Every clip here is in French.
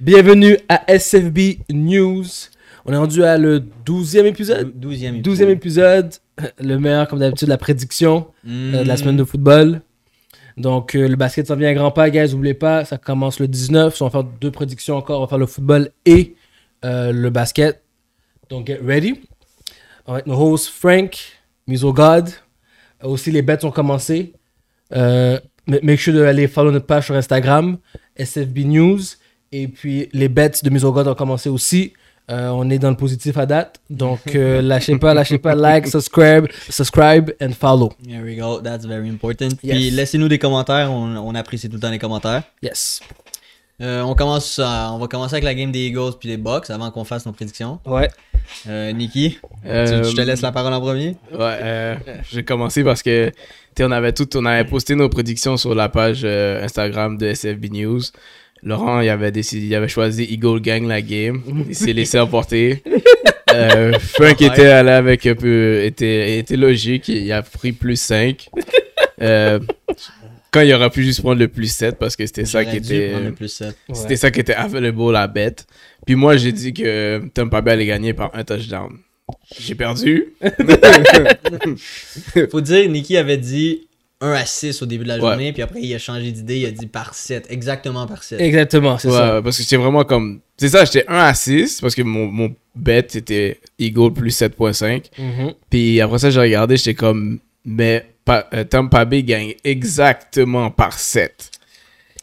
Bienvenue à SFB News. On est rendu à le 12e épisode? 12e 12e épisode. Le meilleur, comme d'habitude, la prédiction euh, de la semaine de football. Donc, euh, le basket s'en vient à grands pas, guys. N'oubliez pas, ça commence le 19. On va faire deux prédictions encore. On va faire le football et euh, le basket. Donc, get ready. Alright, nos hosts, Frank, Miso God. Aussi, les bets ont commencé. Ma- make sure d'aller follow notre page sur Instagram, SFB News. Et puis, les bets de Miso God ont commencé aussi. Euh, on est dans le positif à date. Donc, euh, lâchez pas, lâchez pas. Like, subscribe, subscribe and follow. There we go, that's very important. Yes. Puis laissez-nous des commentaires, on, on apprécie tout le temps les commentaires. Yes. Euh, on commence à- on va commencer avec la game des Eagles puis des Bucks avant qu'on fasse nos prédictions. Ouais. Euh, Nikki, Euh, tu- je te laisse la parole en premier. Ouais, euh, j'ai commencé parce que tu sais, on avait tout, on avait posté nos prédictions sur la page euh, Instagram de SFB News. Laurent, il avait décidé, il avait choisi Eagle Gang la game. Il s'est laissé emporter. Euh, Frank Ouais. était allé avec un peu, était, était logique. Il a pris plus 5. Euh, quand il aurait pu juste prendre le plus 7 parce que c'était ça qui était. C'était ça qui était available à bête. Puis moi, j'ai dit que Tampa Bay allait gagner par un touchdown. J'ai perdu. Faut dire, Nikki avait dit 1 à 6 au début de la Ouais. journée, puis après il a changé d'idée, il a dit par 7, exactement par 7. Exactement, c'est Ouais, ça. parce que j'étais vraiment comme. C'est ça, j'étais 1 à 6 parce que mon, mon bet était Eagle plus 7.5. Mhm. Puis après ça, j'ai regardé, j'étais comme. Mais pa- euh, Tampa Bay gagne exactement par 7.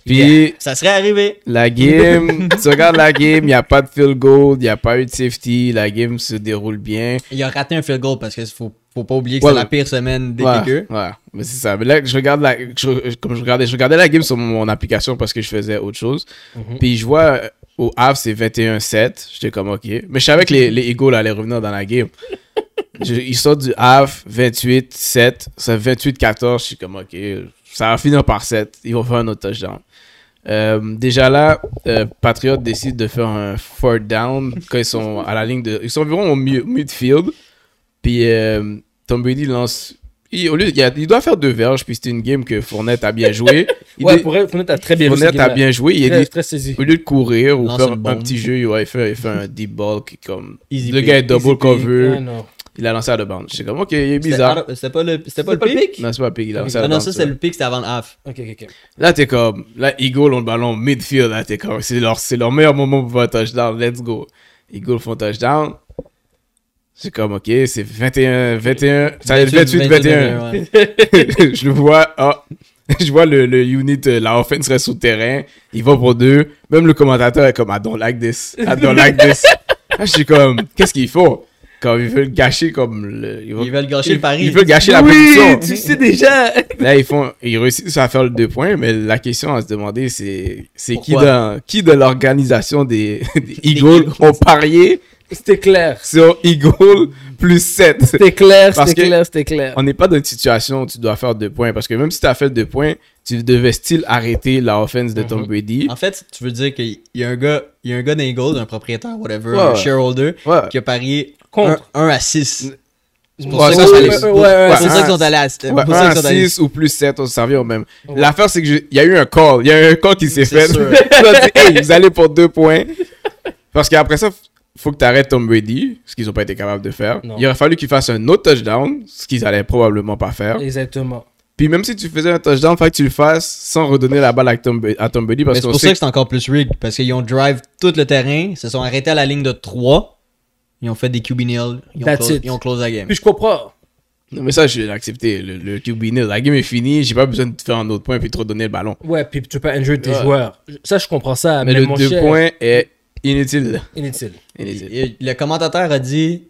Puis Ça serait arrivé. la game, tu regardes la game, il n'y a pas de field goal, il n'y a pas eu de safety, la game se déroule bien. Il a raté un field goal parce que faut, faut pas oublier que Ouais, c'est la pire semaine des Ouais, Kickers. ouais, mais c'est ça. Mais là, je regarde la, je- comme je regardais, je regardais la game sur mon application parce que je faisais autre chose. Mhm. Puis je vois euh, au half, c'est 21-7. J'étais comme, ok. Mais je savais que les, les Eagles allaient revenir dans la game. Je- ils sortent du half, 28-7. C'est 28-14. Je suis comme, ok. Ça va finir par 7. Ils vont faire un autre touchdown. Euh, déjà là, euh, Patriot décide de faire un fourth down quand ils sont à la ligne de. Ils sont environ au mi- midfield. Puis euh, Tom Brady lance. Il, au lieu, il, y a- il doit faire deux verges. Puis c'était une game que Fournette a bien joué. Il Ouais, dé- pour elle, Fournette a très bien joué. Fournette a bien joué. Il est Très, saisi. au lieu de courir ou Lance faire un petit jeu, ouais, il, fait, il fait un deep ball qui comme. Easy le pick. gars est double Easy cover. Ah. Il a lancé à la bande. J'étais comme, ok, il est bizarre. c'était pas le, c'était pas le pas le pick? Non, c'est pas pick. Il a lancé à Ah la non, ça. c'est le pick, c'était avant le half. Ok, ok, ok. Là, t'es comme. Là, Eagle ont le ballon midfield. Là, t'es comme. C'est leur, c'est leur meilleur moment pour faire un touchdown. Let's go. Eagle font touchdown. C'est comme, ok, c'est 21, 21. Ça va être 28, 21. ouais. je le vois, ah, je vois le, le unit, euh, la offense reste le terrain, il va pour deux, même le commentateur est comme, I don't like this, I don't like this. Là, je suis comme, qu'est-ce qu'il faut? Comme, ils veulent gâcher comme le... Ils veulent gâcher le pari. Ils veulent gâcher la position. tu sais déjà. Là, ils font, ils réussissent à faire le deux points, mais la question à se demander, c'est, c'est qui dans, qui de l'organisation des, des Eagles. ont parié C'était clair. sur Eagle plus 7? C'était clair, c'était clair, c'était clair. on n'est pas dans une situation où tu dois faire deux points. Parce que même si tu as fait deux points, tu devais still arrêter la offense de Tom Mhm. Brady. En fait, tu veux dire qu'il y a un gars, il y a un gars d'Eagles, un propriétaire, whatever, Ouais, un shareholder, Ouais. qui a parié Contre. 1 à 6. C'est pour Ouais, ça qu'ils sont c'est- allés- ouais, sont à c'est Ouais, pour un ça à qu'ils sont allés- 6 ou plus 7, on se servir au même. Ouais. L'affaire, c'est qu'il y a eu un call. Il y a eu un call qui s'est fait. hey, vous allez pour deux points. Parce qu'après ça, faut que tu arrêtes Tom Brady, ce qu'ils n'ont pas été capables de faire. Non. Il aurait fallu qu'ils fassent un autre touchdown, ce qu'ils allaient probablement pas faire. Exactement. Puis même si tu faisais un touchdown, il fallait que tu le fasses sans redonner la balle à Tom, à Tom Brady. Mais Parce c'est qu'on pour sait ça que c'est encore plus rigged, parce qu'ils ont drive tout le terrain, se sont arrêtés à la ligne de 3, ils ont fait des QB nil, ils ont, close, ils ont close la game. Puis je comprends. Non, mais ça, je vais l'accepter. Le, le QB nil, la game est finie. J'ai pas besoin de te faire un autre point puis de te redonner le ballon. Ouais, puis tu peux pas injure tes Ouais. joueurs. Ça, je comprends ça. Mais, Mais, le mon deux cher, points est inutile. Inutile. Inutile. Le commentateur a dit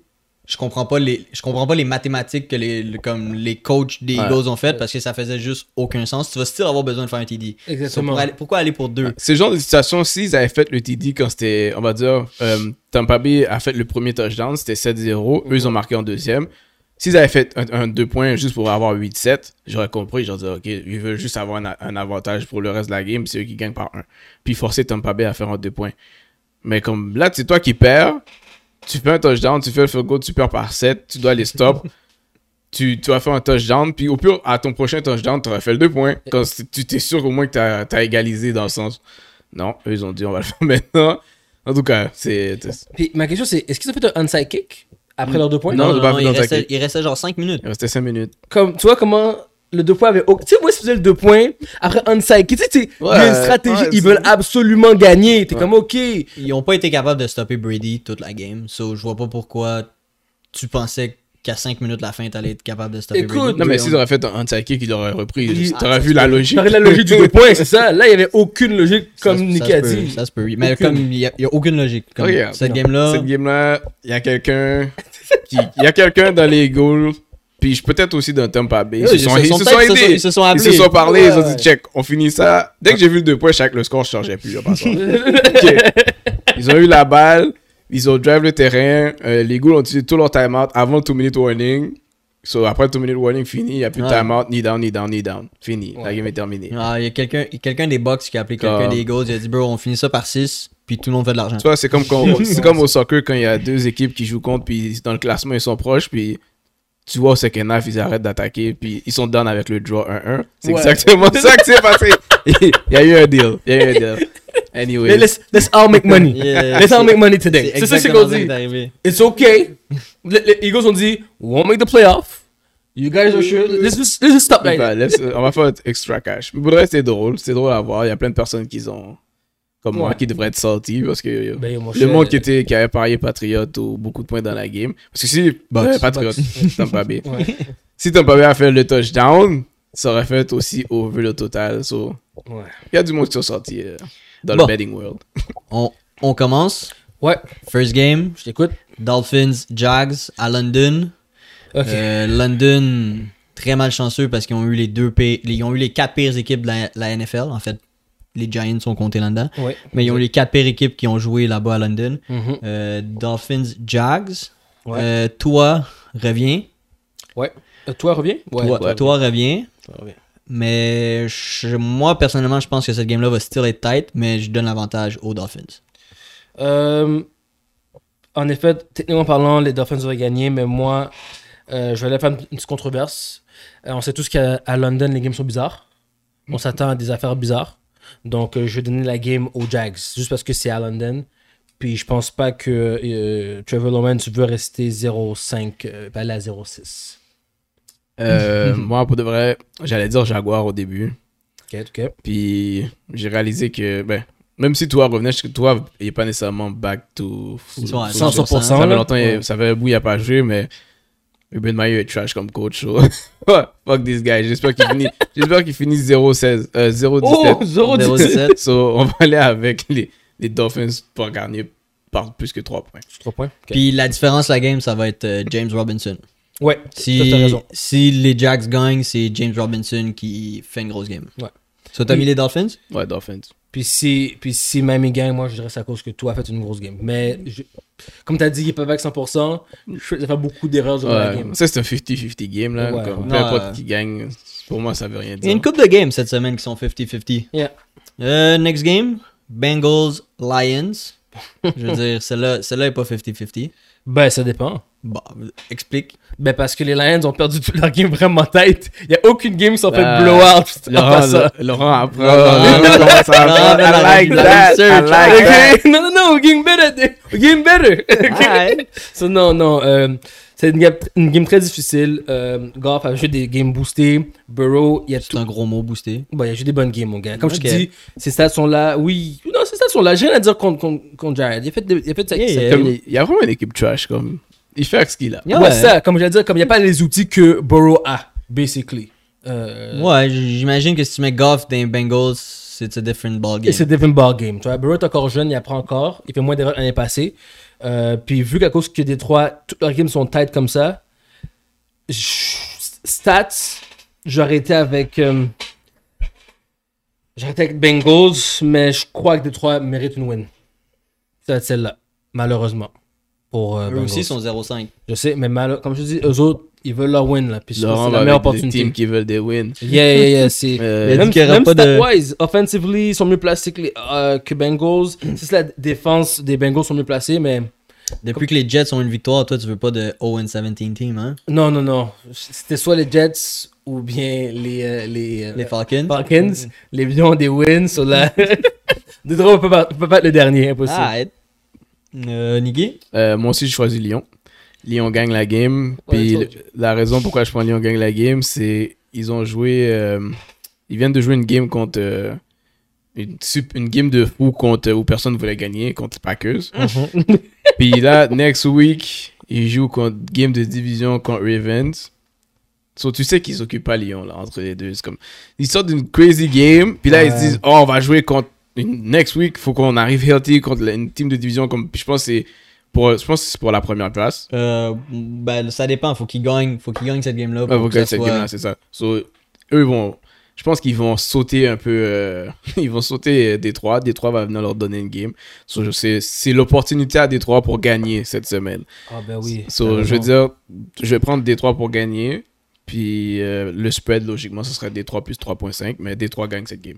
je comprends pas les je comprends pas les mathématiques que les le- comme les coachs des Ouais. Eagles ont fait parce que ça faisait juste aucun sens. Tu vas still avoir besoin de faire un TD. Exactement. pour aller- pourquoi aller pour deux? C'est le genre de situation, s'ils avaient fait le TD quand c'était, on va dire, euh, Tampa Bay a fait le premier touchdown, c'était 7-0. Eux, ils ont marqué en deuxième. S'ils avaient fait un, un deux points juste pour avoir 8-7, j'aurais compris. J'aurais dit, OK, ils veulent juste avoir un, un avantage pour le reste de la game, c'est eux qui gagnent par un. Puis forcer Tampa Bay à faire un deux points. Mais comme là, c'est toi qui perds, tu fais un touchdown, tu fais le field goal, tu perds par 7, tu dois les stop. tu, tu vas faire un touchdown, puis au pire, à ton prochain touchdown, tu aurais fait le deux points. Quand tu t'es sûr au moins que tu as, égalisé dans le sens. Non, eux, ils ont dit on va le faire maintenant. En tout cas, c'est. Puis ma question c'est est-ce qu'ils ont fait un onside kick après leurs deux points? Non, Non, on non, restait, il restait genre 5 minutes. Il restait 5 minutes. Comme, tu vois comment le deux points avait. Tu sais, moi, si tu faisais le deux points, après onside kick, tu sais, tu sais, il y a une stratégie, ouais, ils veulent absolument gagner. T'es Ouais. comme, ok. Ils ont pas été capables de stopper Brady toute la game. So, je vois pas pourquoi tu pensais qu'à 5 minutes de la fin, t'allais être capable de stopper Écoute, Brady. Non, mais Oui, s'ils auraient fait un anti kick, ils auraient repris. Il- T'aurais Ah, vu la logique. La logique du deux points, c'est ça. Là, il y avait aucune logique, comme ça a dit. Ça se peut, oui. Mais Aucune. comme il y, a, il y a aucune logique. Comme Regarde, cette non. game-là, Cette game-là, il y a quelqu'un. qui- Il y a quelqu'un dans les Eagles. Puis peut-être aussi dans Tampa Bay. Ils se ils sont, se ils sont se sont ils se sont- aidés. ils se sont Ils appelés. se sont parlé, ils ont dit check, on finit ça. Dès que j'ai vu le deux points, chaque le score, je changeais plus. je passe Ok. Ils ont eu la balle, ils ont drive le terrain. euh, les Eagles ont utilisé tout leur timeout avant le 2 minute warning. So, après le 2 minute warning fini, il n'y a plus de timeout, ni down, ni down, ni down. Fini. La game est terminée. Ah, il y a quelqu'un quelqu'un des Bucks qui a appelé quelqu'un des Eagles. Il a dit, bro, on finit ça par 6, puis tout le monde fait de l'argent. Tu vois, c'est comme, quand- comme au soccer quand il y a deux équipes qui jouent contre, puis dans le classement, ils sont proches, puis tu vois au second half, ils arrêtent d'attaquer, puis ils sont down avec le draw 1-1. C'est Ouais. exactement ça que c'est passé. Il y a eu un deal. Il y a eu un deal. Anyway. Let's, let's all make money. Yeah. Let's all make money today. C'est ça, qu'on dit. It's okay. Les, les Eagles ont dit, we won't make the playoff. You guys are sure. Let's just, let's just stop right Bah, now. on va faire extra cash. Mais pour le reste, c'est drôle. C'est drôle à voir. Il y a plein de personnes qui sont comme moi qui devraient être salty parce que Ben, le monde qui, était, qui avait parié Patriot ou beaucoup de points dans la game. Parce que si euh, Patriot, Tampa Bay. Ouais. Si Tampa Bay a fait le touchdown, ça aurait fait aussi over le total. So, Ouais. il y a du monde qui sont sortis euh, dans Bon. le betting world. On, on commence? Ouais, First game, je t'écoute. Dolphins, Jags à London. Ok. Euh, London, très malchanceux parce qu'ils ont eu les deux ils ont eu les quatre pires équipes de la, la NFL. En fait, les Giants sont comptés là-dedans. Mais ils ont les quatre pires équipes qui ont joué là-bas à London. Mhm. Euh, Dolphins, Jags. Ouais. Euh, toi, reviens. Ouais. Euh, toi, reviens? Ouais, toi, toi, reviens. toi, reviens. Mais je- moi, personnellement, je pense que cette game-là va still être tight, mais je donne l'avantage aux Dolphins. Euh, en effet, techniquement parlant, les Dolphins auraient gagné, mais moi, euh, je vais aller faire une petite controverse. Euh, on sait tous qu'à London, les games sont bizarres. On s'attend à des affaires bizarres. Donc, euh, je vais donner la game aux Jags, juste parce que c'est à London. Puis, je pense pas que euh, Trevor Lawrence veut rester 0-5, euh, pas aller à 0-6. Euh, moi, pour de vrai, j'allais dire Jaguar au début. Ok, ok. Puis j'ai réalisé que, ben, même si toi revenait, sais que toi, il n'est pas nécessairement back to full. Ils sont à full- 100%, Ça fait longtemps, il- Ouais. ça fait un bout, il n'a pas joué, mais Urban Meyer est trash comme coach. so- Fuck this guy. J'espère qu'il finit, j'espère qu'il finit 0-16, euh, 0-17. Oh, 0-17. 0-17. So, on va aller avec les, les Dolphins pour gagner par plus que 3 points. 3 points. Puis la différence la game, ça va être euh, James Robinson. Ouais, Si, raison. si les Jags gagnent, c'est James Robinson qui fait une grosse game. Ouais. So, t'as mis les Dolphins? Ouais, Dolphins. Puis si, puis si Miami gagne, moi je dirais que c'est à cause que toi as fait une grosse game. Mais je- comme tu as dit, il est pas avec 100%. Je faisais faire beaucoup d'erreurs durant la game. ça, c'est un 50-50 game, là. Ouais. Comme, Non, peu importe euh, qui gagne, pour moi, ça veut rien Il y a une dire. coupe de games cette semaine qui sont 50-50. Yeah. Euh, next game, Bengals, Lions. Je veux dire, celle-là celle-là est pas 50-50. Ben, ça dépend. Bon, explique. Ben, parce que les Lions ont perdu toute leur game vraiment tête. Il n'y a aucune game qui sont fait Euh, blowout. Laurent, ça. Laurent apprend. Laurent, Laurent commence à Laurent, apprendre. Laurent, I like Laurent, that. I like that. Non, non, non, getting better. Getting better. So, non, non. euh, c'est une game, une game très difficile. Euh, Goff a joué des games boostés. Burrow, il a C'est tout. un gros mot boosté. Bon, il a joué des bonnes games, mon gars. Comme je te dis, ses stats sont là. Oui. Non, ses stats sont là. J'ai rien à dire contre, contre, contre Jared. Il a fait, des- il a fait sa, Yeah, sa- yeah. Comme, il y a vraiment une équipe trash. Comme, il fait avec ce qu'il a. Yeah, ouais, ça, comme j'allais dire, comme il n'y a pas les outils que Burrow a, basically. Euh, Ouais, j'imagine que si tu mets Goff dans les Bengals, c'est a different ball Et game. c'est different ball game. Tu vois, Burrow est encore jeune, il apprend encore. Il fait moins d'erreurs l'année passée. Euh, puis vu qu'à cause que des trois, toutes leurs games sont tight comme ça, stats, j'aurais été avec. euh, j'aurais été avec Bengals, mais je crois que des trois méritent une win. C'est celle-là, malheureusement. Pour euh, Eux Bengals. aussi sont 0-5. Je sais, mais mal- comme je te dis, eux autres, ils veulent leur win là. Puis c'est la meilleure opportunité. teams qui veulent des wins. Yeah, yeah, yeah. C'est. Euh, même même pas de- stat-wise, offensively, ils sont mieux placés que, les, euh, que Bengals. C'est la défense des Bengals sont mieux placés, mais Depuis que les Jets ont une victoire, toi, tu veux pas de 0-17 team, hein? non, non, non. C'était soit les Jets ou bien les, euh, les, euh, Les Falcons. Falcons. Les Lions ont des wins. So là... Détroit peut pas, peut pas être le dernier, impossible. Ah, euh, Niggy Euh, moi aussi, j'ai choisi Lyon. Lyon gagne la game. Puis Ouais, la raison pourquoi je prends Lyon gagne la game, c'est ils ont joué. euh, ils viennent de jouer une game contre. euh, une, game de fou contre où personne ne voulait gagner contre les Packers. Mhm. Puis là, next week, ils jouent contre game de division contre Ravens. So, tu sais qu'ils s'occupent pas Lyon là, entre les deux. C'est comme, ils sortent d'une crazy game. Puis là, ils se disent, oh, on va jouer contre. Next week, faut qu'on arrive healthy contre une team de division. Comme, je pense que c'est pour, je pense c'est pour la première place. euh, Ben, ça dépend. Faut qu'ils gagnent, faut qu'ils gagnent cette game-là. Ouais, pour faut ça cette soit- game-là, c'est ça. So, eux vont. Je pense qu'ils vont sauter un peu. euh, ils vont sauter euh, Détroit. Détroit va venir leur donner une game. So, c'est l'opportunité à Détroit pour gagner cette semaine. Ah, ben oui. So, je veux dire, je vais prendre Détroit pour gagner. Puis euh, le spread, logiquement, ce serait Détroit plus 3.5. Mais Détroit gagne cette game.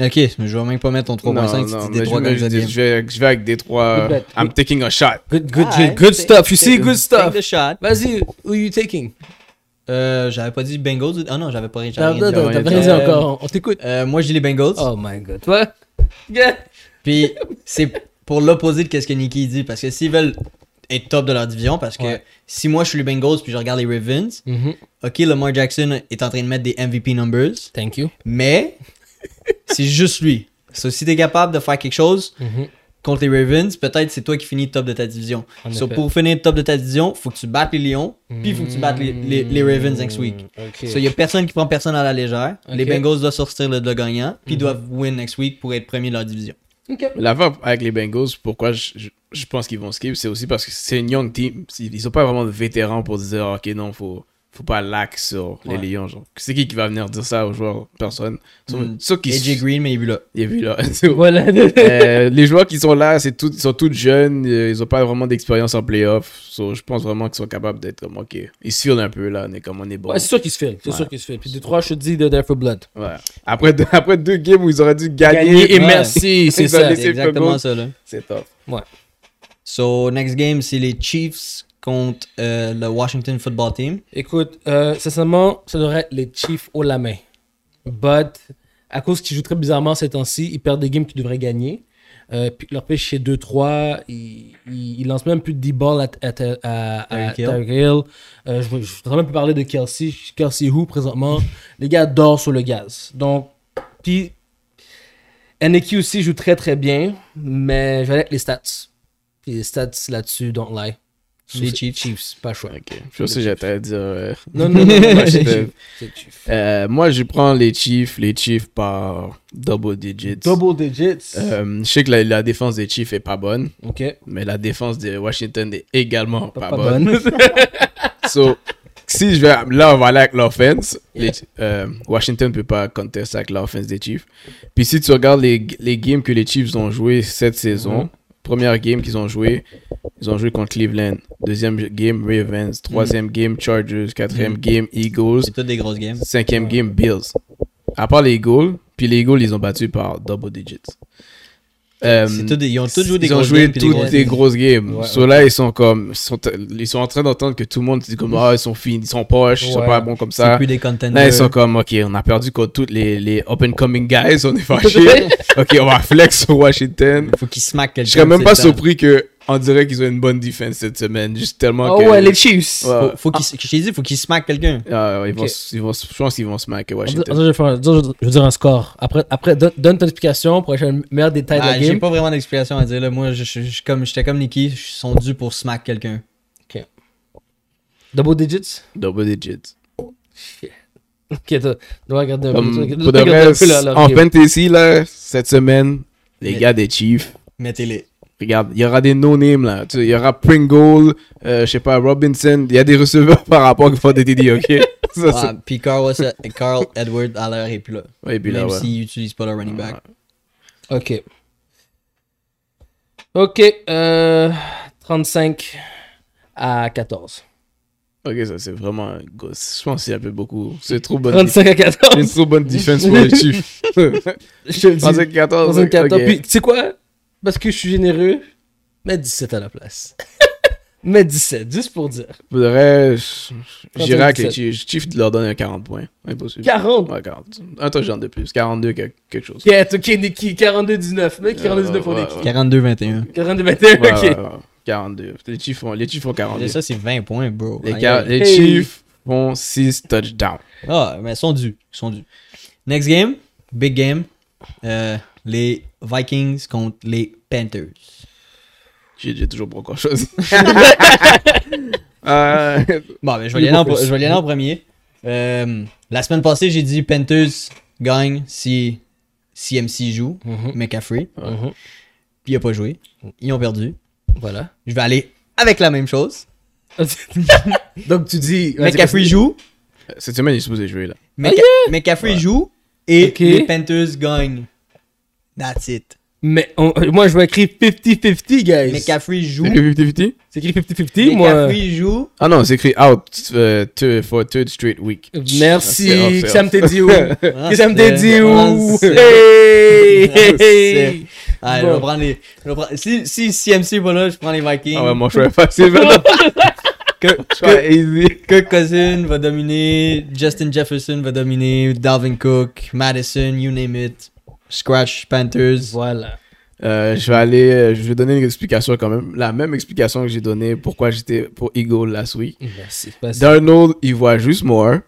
Ok, mais je vais même pas mettre ton 3.5 si non, tu mais Détroit je, gagne je- vais, je vais avec Détroit. Good bet. I'm taking a shot. Good, good, Ah, good stuff. You see, good stuff. Take the shot. Vas-y, who you taking? Euh, j'avais pas dit Bengals. Ah non, j'avais pas rien T'as dit. t'as- rien t'as dit. Euh, encore, on t'écoute. Euh, moi, je dis les Bengals. Oh my god. Toi? Yeah. Puis c'est pour l'opposé de ce que Nicky dit. Parce que s'ils veulent être top de leur division, parce que Ouais. si moi je suis les Bengals puis je regarde les Ravens, Mhm. ok, Lamar Jackson est en train de mettre des MVP numbers, Thank you. mais c'est juste lui. So, si t'es capable de faire quelque chose Mhm. contre les Ravens, peut-être c'est toi qui finis top de ta division. So, pour finir top de ta division, faut que tu battes les Lions, puis faut que tu battes les, les, les Ravens next week. Ok. So, il y a personne qui prend personne à la légère. Les. Bengals doivent sortir le, le gagnant, puis Mhm. doivent win next week pour être premier de leur division. Ok. L'affaire avec les Bengals, pourquoi je, je, je pense qu'ils vont skip, c'est aussi parce que c'est une young team. Ils sont pas vraiment de vétérans pour dire, ok, non, faut, faut pas lack sur les Ouais. Lions. Genre. C'est qui qui va venir dire ça aux joueurs Personne? So, Mm. qui AJ Green, mais il est vu là. Il est vu là. Voilà. Euh, les joueurs qui sont là, c'est tout, ils sont tous jeunes, euh, ils ont pas vraiment d'expérience en playoff. So, je pense vraiment qu'ils sont capables d'être comme, ok, ils se filent un peu là, on est comme on est bon. Ouais, c'est sûr qu'il se fait. C'est Ouais. sûr qu'il se fait. Puis Détroit, je te dis, de There for Blood. Ouais. Après, deux, après deux games où ils auraient dû gagner, Gagner et Ouais. merci, c'est ça. C'est exactement ça, là. c'est top. So, next game, c'est les Chiefs contre euh, le Washington Football Team? Écoute, euh, sincèrement, ça devrait être les Chiefs haut la main. But, à cause qu'ils jouent très bizarrement ces temps-ci, ils perdent des games qu'ils devraient gagner. Euh, puis leur pêche chez 2-3, ils, ils, ils lancent même plus de 10 balles à, à, à, à Tyreek Hill. Euh, je voudrais même plus parler de Kelsey. Kelsey Who présentement? Les gars dorment sur le gaz. Donc, puis NQ aussi joue très très bien, mais je vais aller avec les stats. Puis les stats là-dessus, don't lie. Les C'est Chiefs. Chiefs, pas choix. Ok. Je sais j'étais à dire. euh, Non, non, non, non, moi. C'est Chiefs. euh, moi, je prends les Chiefs, les Chiefs par double digits. Double digits. Euh, je sais que la, la défense des Chiefs est pas bonne, ok. mais la défense de Washington est également pas, Pas, bonne. bonne. So, si je vais. Là, on va aller avec l'offense. Les- euh, Washington ne peut pas contester avec l'offense des Chiefs. Puis si tu regardes les, les games que les Chiefs ont joué cette saison, Mhm. Première game qu'ils ont joué, ils ont joué contre Cleveland. Deuxième game, Ravens. Troisième game, Chargers. Quatrième Mhm. game, Eagles. C'est toutes des grosses games. Cinquième game, Bills. À part les Eagles, puis les Eagles, ils ont battu par double digits. Euh, C'est tout des- ils ont tous joué des ils ont joué games. des toutes des games. grosses games. Ouais, So là, ils sont comme. Ils sont, ils sont en train d'entendre que tout le monde dit comme Ah, ils sont finis, ils sont poches, ils sont Ouais. pas bons comme ça. plus des. Là, ils sont comme Ok, on a perdu contre tous les, les up and coming guys, on est fâchés. ok, on va flex sur Washington. Faut qu'ils smack quelqu'un. Je serais même pas temps. surpris que on dirait qu'ils ont une bonne défense cette semaine. Juste tellement Oh que. ouais, les Chiefs. Ouais. Faut, faut qu'ils, je t'ai dit, faut qu'ils smack quelqu'un. Ah, ils vont, Ok. ils vont, je pense qu'ils vont Attends, Washington. je, vais faire un- je veux dire un score. Après, après donne, donne ton explication pour avoir un meilleur détail de Ah, la j'ai game. pas vraiment d'explication à dire. Là. Moi, je, je, je- comme, j'étais comme Nicky, ils sont dus pour smack quelqu'un. Double digits? Double digits. Ok, toi, dois regarder un peu. Comme, dois pour de regarder un reste, peu en fantasy, là, cette semaine, les Mais- gars des Chiefs, Mettez-les. Regarde, il y aura des no-names, là. Tu sais, Il y aura Pringle, euh, je sais pas, Robinson. Il y a des receveurs par rapport qui font des TD, ok? Ça, Ah, puis Carl, Carl Edward à l'heure est plus là. Ouais, puis là, Même ouais. s'il utilise pas le running back. Ok. Ok, euh, 35 à 14. Ok, ça, c'est vraiment un gosse. Je pense qu'il y a un peu beaucoup. C'est trop bonne 35 à C'est 14. une trop bonne défense pour les Chiefs. Je te le dis. 35 14 35 à 14. ok. Puis, tu sais quoi? Parce que je suis généreux, mets 17 à la place. Mais 17, juste pour dire. Faudrait. je- J'irais avec les 17. Chiefs. Chiefs leur donner un 40 points. Impossible. 40. Ouais, 40. Un touchdown de plus. 42, quelque, quelque chose. Ok, ok, Nicky, 42-19. Mec, 42-19 pour Nicky. ouais. 42-21. 42-21, Ouais, ok. ouais, ouais. 42. Les Chiefs font, les Chiefs font 42. Et ça, c'est 20 points, bro. Les, les. Chiefs font 6 touchdowns. Ah, mais ils sont dus. Ils sont dus. Next game, big game. Euh, les Vikings contre les Panthers. J'ai toujours pas encore choisi. euh, Bon, ben, je vais y aller en, pas plus. je vais y aller en premier. Euh, la semaine passée, j'ai dit Panthers gagne si CMC joue, Mhm, McCaffrey. mhm. Puis il a pas joué. Ils ont perdu. Voilà. Je vais aller avec la même chose. Donc tu dis. McCaffrey joue. cette semaine, il est supposé jouer là. McCa- McCaffrey joue. Et les Panthers gagnent. That's it. Mais on- moi, je vais écrire 50-50, guys. McCaffrey joue. C'est écrit 50-50? C'est écrit 50-50, moi. McCaffrey joue. Ah non, c'est écrit out euh, two- for third straight week. Merci. C'est Ça me t'a dit où? Ah, Que ça me t'a dit ah, où Hey, Ah, hey. Ah, Bon. je vais prendre les. je vais prendre- Si, si CMC est pas là, je prends les Vikings. Ah ouais, mon choix est facile maintenant. Kirk Cousin va dominer, Justin Jefferson va dominer, Dalvin Cook, Madison, you name it. Scratch Panthers. Voilà. Euh, je vais aller, euh, je vais donner une explication quand même. La même explication que j'ai donnée pourquoi j'étais pour Eagle last week. Merci. Vas-y. Darnold, il voit juste Moore.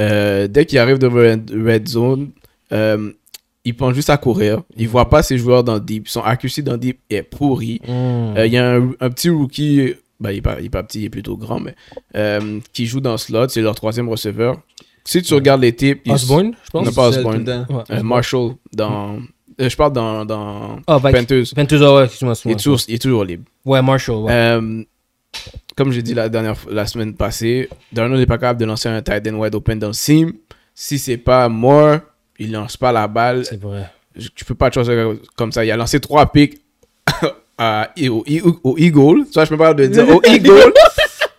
Euh, dès qu'il arrive devant red, red zone, euh, il pense juste à courir. Il voit pas ses joueurs dans le deep. Son accuracy dans le deep est pourri. Mm. Euh, Il y a un, un petit rookie, ben, il, est pas, il est pas petit, il est plutôt grand, mais qui joue dans le slot. C'est leur troisième receveur. Si tu regardes les types, Osborne, je pense. Non, pas Osborne. euh, Marshall dans. euh, je parle dans, dans Ah, Vikings. Panthers. Panthers, ah ouais, excuse-moi. Il est, excuse-moi. toujours, il est toujours libre. Ouais, Marshall, ouais. Euh, comme j'ai dit la dernière la semaine passée, Darnold n'est pas capable de lancer un tight end wide open dans le seam. Si c'est pas Moore, il lance pas la balle. C'est vrai. Je, tu peux pas te choisir comme ça. Il a lancé trois picks à- au, au, au Eagle. Ça, je peux pas de dire au Eagle.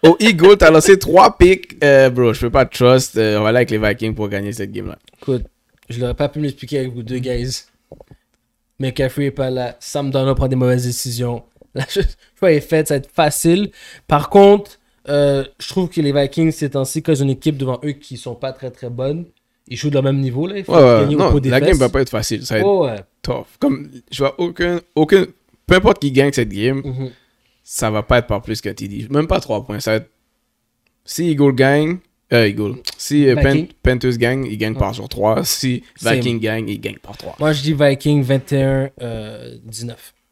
Au Eagle, t'as lancé trois picks. Euh, bro, je peux pas te trust. Euh, on va aller avec les Vikings pour gagner cette game-là. Écoute, je l'aurais pas pu m'expliquer avec vous deux, guys. McCaffrey est pas là. Sam Donald prend des mauvaises décisions. La cho- choix est fait, ça va être facile. Par contre, euh, je trouve que les Vikings, ces temps-ci, quand ils ont une équipe devant eux qui sont pas très très bonnes, ils jouent de leur même niveau. Là. Il faut Ouais, gagner au Non, pot des la game fesses. va pas être facile. Ça va être Oh, ouais. tough. Comme, je vois aucun, aucun, peu importe qui gagne cette game, Mhm. Ça va pas être par plus qu'un TD. Même pas 3 points. Ça va être... Si Eagle gagne, euh, Eagle. Si euh. Panthers gagne, il gagne par sur 3. Si. Viking gagne, il gagne par 3. Moi, je dis Viking 21 euh, 19. Ah,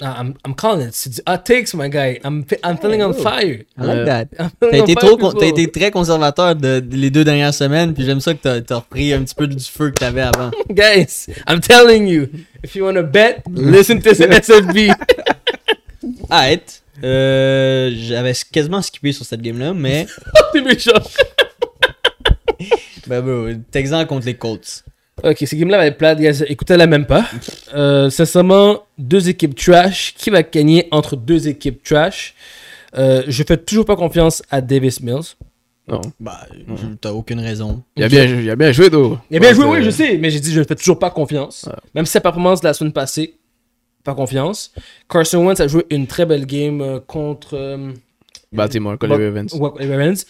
I'm, I'm calling it. C'est du hot takes, my guy. I'm, I'm feeling on oh. fire. I like that. I'm T'as feeling on été, fire, trop, t'as été très conservateur de, de- les deux dernières semaines, puis j'aime ça que t'as, t'as repris un petit peu du feu que t'avais avant. Guys, I'm telling you, if you want to bet, listen to the SFB. Arrête. Euh, j'avais quasiment skippé sur cette game-là, mais T'es méchant. ben bro, Texan contre les Colts. Ok, cette game-là va être plate, guys. Écoutez-la même pas. Euh, sincèrement, deux équipes trash. Qui va gagner entre deux équipes trash? Euh, Je fais toujours pas confiance à Davis Mills. Non. Bah, t'as aucune raison. Il a bien, il a bien joué, d'eau. Il a bien joué, oui, je sais, mais j'ai dit je ne fais toujours pas confiance. Même si sa performance de la semaine passée, pas confiance. Carson Wentz a joué une très belle game euh, contre euh, Baltimore, contre les Ravens.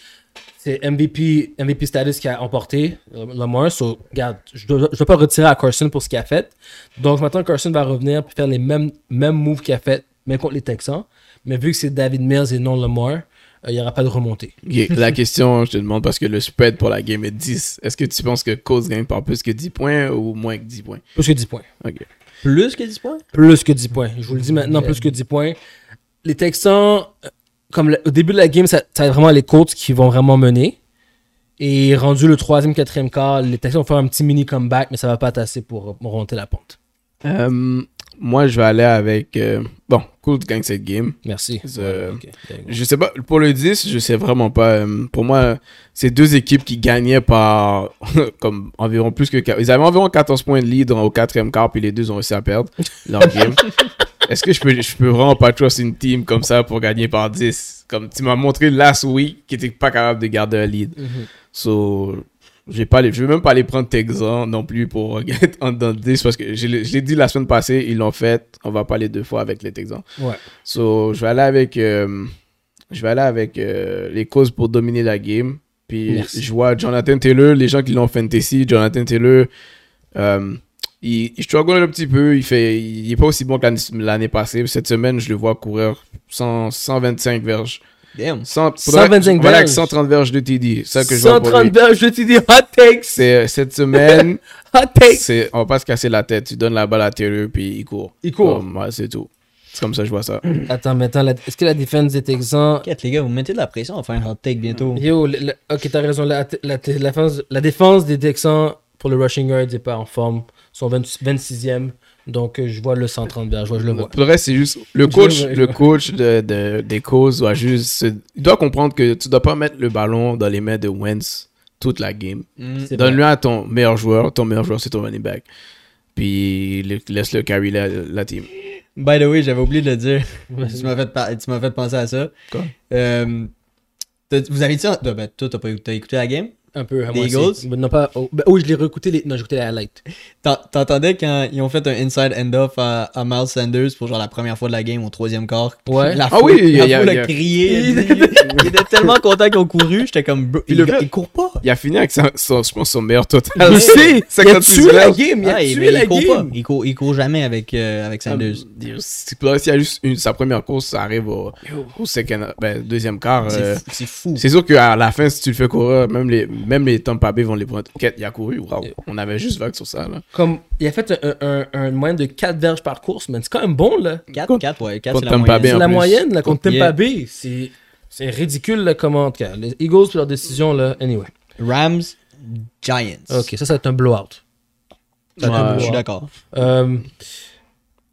C'est MVP, MVP status qui a emporté euh, Lamar. So, regarde, je ne dois pas retirer à Carson pour ce qu'il a fait. Donc, maintenant, Carson va revenir et faire les mêmes, mêmes moves qu'il a fait, même contre les Texans. Mais vu que c'est David Mills et non Lamar, euh, il n'y aura pas de remontée. La question, je te demande, parce que le spread pour la game est 10. Est-ce que tu penses que Colts gagne par plus que 10 points ou moins que 10 points? Plus que 10 points. Ok. Plus que 10 points? Plus que 10 points. Je vous le dis maintenant, plus que 10 points. Les Texans, euh, comme le- au début de la game, ça, ça va être vraiment les Colts qui vont vraiment mener. Et rendu le troisième, quatrième quart, les Texans vont faire un petit mini comeback, mais ça va pas être assez pour remonter la pente. Euh, moi, je vais aller avec. euh, bon, Colts gagne cette game. Merci. Euh, Ouais. Je sais pas, pour le 10, je sais vraiment pas. Pour moi, c'est deux équipes qui gagnaient par comme environ plus que. Ils avaient environ 14 points de lead au quatrième quart, puis les deux ont réussi à perdre leur game. Est-ce que je peux, je peux vraiment pas trust une team comme ça pour gagner par 10 Comme tu m'as montré last week qui était pas capable de garder un lead. Mhm. So, je vais pas aller, je vais même pas aller prendre Texan non plus pour get on dans 10 parce que je l'ai je l'ai dit la semaine passée, ils l'ont fait. On va pas aller deux fois avec les Texans. Ouais. So, je vais aller avec, euh, je vais aller avec euh, les causes pour dominer la game. Puis Merci. je vois Jonathan Taylor, les gens qui l'ont fantasy, Jonathan Taylor, euh, il, il struggle un petit peu. Il fait, il est pas aussi bon que l'année- l'année passée. Cette semaine, je le vois courir 100, 125 verges. Damn. 100, 125 voilà, avec verges. 130 verges de TD. Ça que je vois pour 130 lui. verges, te dis hot takes. C'est cette semaine, Hot takes. c'est on va pas se casser la tête. Tu donnes la balle à Taylor puis il court. Il court. Comme, ouais, c'est tout. C'est comme ça que je vois ça. Attends, mais attends, la- est-ce que la défense des Texans. Quête, les gars, vous mettez de la pression, on va faire un hot take bientôt. Yo, le- le- ok, t'as raison. La, la, la, défense, la défense des Texans pour le rushing yard n'est pas en forme. Ils sont 20 26e. Donc, euh, je vois le 130 verges. Je, vois, je le vois. Pour le reste, c'est juste le coach, le coach de, de- des causes doit juste, il doit comprendre que tu dois pas mettre le ballon dans les mains de Wentz toute la game. Mm. Donne-le à ton meilleur joueur. Ton meilleur joueur, c'est ton running back. Puis le- laisse-le carry la, la team. By the way, j'avais oublié de le dire. Tu m'as fait, tu penser à ça. Quoi? Euh, vous avez dit ça? Ben, toi, t'as pas écouté la game? Un peu. à moitié. Eagles? Mais non, pas. Oh, ben, oui, je l'ai réécouté. Les... Non, j'ai écouté les highlights. T'en- T'entendais quand ils ont fait un inside end-off à, à Miles Sanders pour genre la première fois de la game au troisième quart? Ouais. La Ah foule, oui, il y a- la a- foule a a- crié. Il- était tellement content qu'ils ont couru. J'étais comme, bro, il, le gars- il court pas. Il a fini avec son, son- je pense, son meilleur total. Il a 56 tué la game. Il a Ah, tué la il court pas. game. Il court, il court jamais avec, euh, avec Sanders. Euh, si- S'il y a juste une, sa première course, ça arrive au, au second, ben, deuxième quart. C'est euh, fou- c'est fou. C'est sûr qu'à la fin, si tu le fais courir, même les, même les Tampa Bay vont les prendre. Quête, Il a couru, wow. On avait juste vague sur ça, là. Comme, il a fait un, un, un, un moyenne de 4 verges par course, man. C'est quand même bon, là. 4, 4, ouais. 4, Contre c'est la Tampa moyenne. C'est la plus. moyenne, là, contre Tampa. Bay. C'est c'est ridicule, là, comment. en tout cas, Les Eagles, leur décision, là. Anyway. Rams, Giants. Ok, ça, ça va être un blowout. Je suis d'accord. Euh,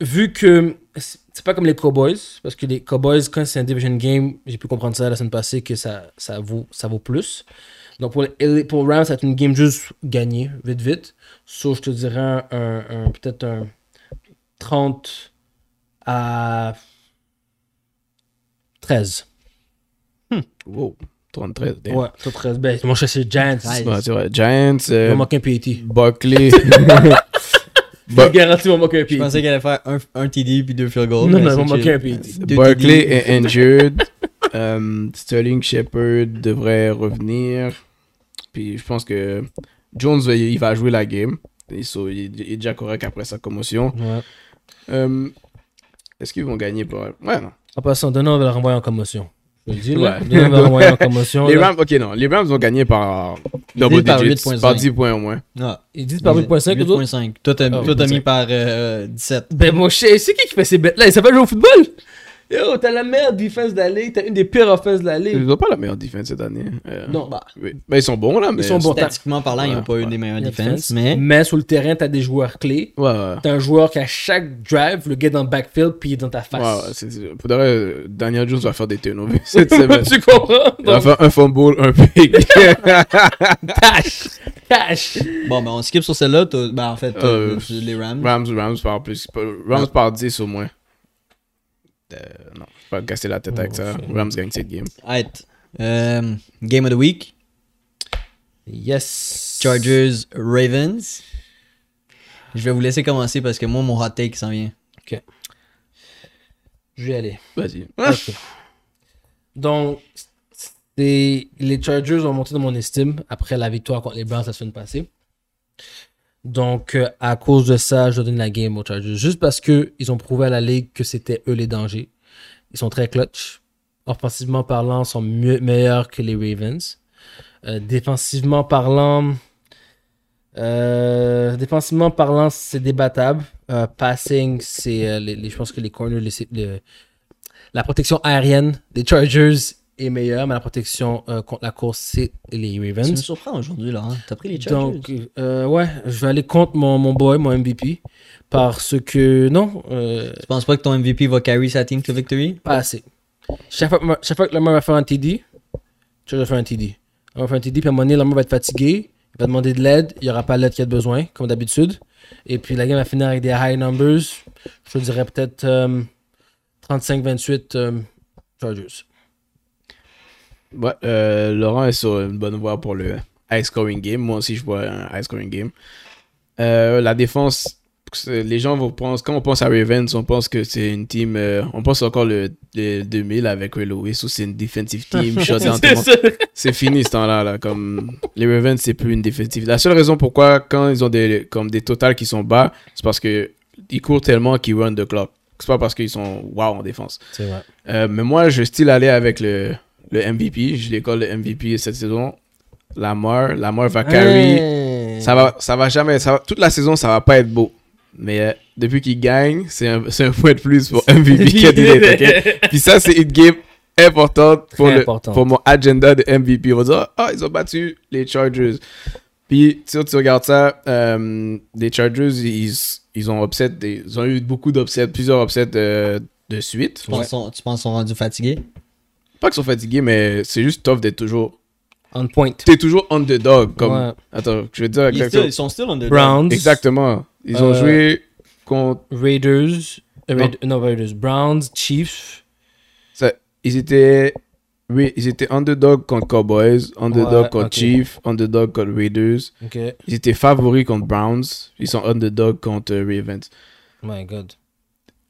vu que c'est c'est pas comme les Cowboys, parce que les Cowboys, quand c'est un division game, j'ai pu comprendre ça la semaine passée que ça, ça, vaut, ça vaut plus. Donc pour, les, pour Rams, ça va être une game juste gagnée, vite, vite. So, je te dirais un, un- un- peut-être un 30 à 13. Wow. 33. damn. Ouais, top 13. Ben, mon chat, c'est Giants. Ouais. Ouais, c'est vrai. Giants, euh, un PAT. Buckley. Je te garantis, manquer un Je pensais qu'elle allait faire un, un TD puis deux field goals. Non, mais non, c'est manquer chill. un PAT. TD. est injured. Euh, Sterling Shepard devrait revenir. Puis je pense que Jones, il va jouer la game. Il, est déjà correct après sa commotion. Ouais. Euh, Est-ce qu'ils vont gagner par... Ouais, non. En passant, Donovan va le renvoyer en commotion. Je le dis, là. Ouais. Donovan va le renvoyer en commotion. Les. Rams, ok, non. Les Rams vont gagner par double par digits. 8.5. Par 10 points au moins. Ah. Ils disent par 8.5 les autres? 8.5. Toi, t'as Ah, toi, t'as 8.5. mis par euh, 17. Ben mon chien, c'est qui qui fait ces bêtes-là? Il s'appelle jouer au football? Yo, t'as la meilleure défense de la ligue, t'as une des pires offenses de la Ils ligue. n'ont pas la meilleure défense cette année. Euh, Non, bah. oui. Ben, ils sont bons, là, mais... sont bons. Statistiquement parlant, ils n'ont pas eu ouais. des meilleures défenses, défense. mais Mais sur le terrain, t'as des joueurs clés. Ouais, ouais. T'as un joueur qui, à chaque drive, le gars dans le backfield, puis il est dans ta face. ouais, c'est- c'est- Pour euh, Daniel Jones va faire des turnovers cette semaine. tu comprends? Il va faire un fumble, un pick. cash Cash bon, ben on skip sur celle-là. Ben en fait, t'as Euh, les Rams. Rams, Rams par plus. Rams par 10 au moins. Euh, non, je vais pas casser la tête avec ça. Rams gagne cette game. Alright. Euh, game of the week. Yes Chargers, Ravens. Je vais vous laisser commencer parce que moi, mon hot take s'en vient. Je vais y aller. Vas-y. Ok. Donc, les Chargers ont monté dans mon estime après la victoire contre les Browns la semaine passée. Donc, euh, à cause de ça, je dois donner la game aux Chargers. Juste parce que ils ont prouvé à la Ligue que c'était eux les dangers. Ils sont très clutch. Offensivement parlant, ils sont meilleurs que les Ravens. Euh, défensivement parlant, euh, défensivement parlant, c'est débattable. Passing, c'est, les, je pense que les corners, la protection aérienne des Chargers est meilleure, mais la protection euh, contre la course, c'est les Tu me Ravens. surprends aujourd'hui, là. hein. T'as pris les Chargers. Donc, euh, ouais, je vais aller contre mon, mon boy, mon MVP, parce que, non, euh, Tu penses pas que ton MVP va carry sa team to victory? pas assez. Chaque fois, que- chaque fois que Lamar va faire un TD, je vais faire un TD. On va faire un TD, puis à un moment donné, Lamar va être fatigué, il va demander de l'aide, il n'y aura pas l'aide qu'il a besoin, comme d'habitude. Et puis la game va finir avec des high numbers. Je te dirais peut-être euh, 35-28 euh, Chargers. Ouais, euh, Laurent est sur une bonne voie pour le high scoring game. Moi aussi, je vois un high scoring game. Euh, la défense, les gens vont penser, quand on pense à Ravens, on pense que c'est une team, euh, on pense encore le, le 2000 avec Ray Lewis, où c'est une defensive team. C'est fini ce temps-là. Là. Comme les Ravens, c'est plus une défensive. La seule raison pourquoi, quand ils ont des, comme des totals qui sont bas, c'est parce que ils courent tellement qu'ils run the clock. C'est pas parce qu'ils sont wow en défense. C'est vrai. Euh, mais moi, je style aller avec le, le MVP. Je l'école le MVP cette saison. Lamar. Lamar va carry. Ça va, ça va jamais. Ça va- toute la saison, ça va pas être beau. Mais euh, depuis qu'il gagne, c'est un, c'est un point de plus pour MVP candidate. ok? Puis ça, c'est une game importante pour, le, importante. pour mon agenda de MVP. On va dire, ah, ils ont battu les Chargers. Puis, tu tu regardes ça, euh, les Chargers, ils, ils ont upset des- ils ont eu beaucoup d'upsets, plusieurs upsets de, de suite. Tu penses, tu penses qu'ils sont rendus fatigués? Pas qu'ils sont fatigués, mais c'est juste tough d'être toujours. On point. T'es toujours underdog. Comme, Ouais. Attends, je te dire Ils, exactement. ils sont still underdog. Browns. Exactement. Ils ont Euh, joué contre. Raiders. euh, Raid- non, Raiders. Browns. Chiefs. ça- ils étaient. Oui, ils étaient underdog contre Cowboys, underdog Ouais, contre ok. Chiefs, underdog contre Raiders. Ils étaient favoris contre Browns. Ils sont underdog contre euh, Ravens. My God.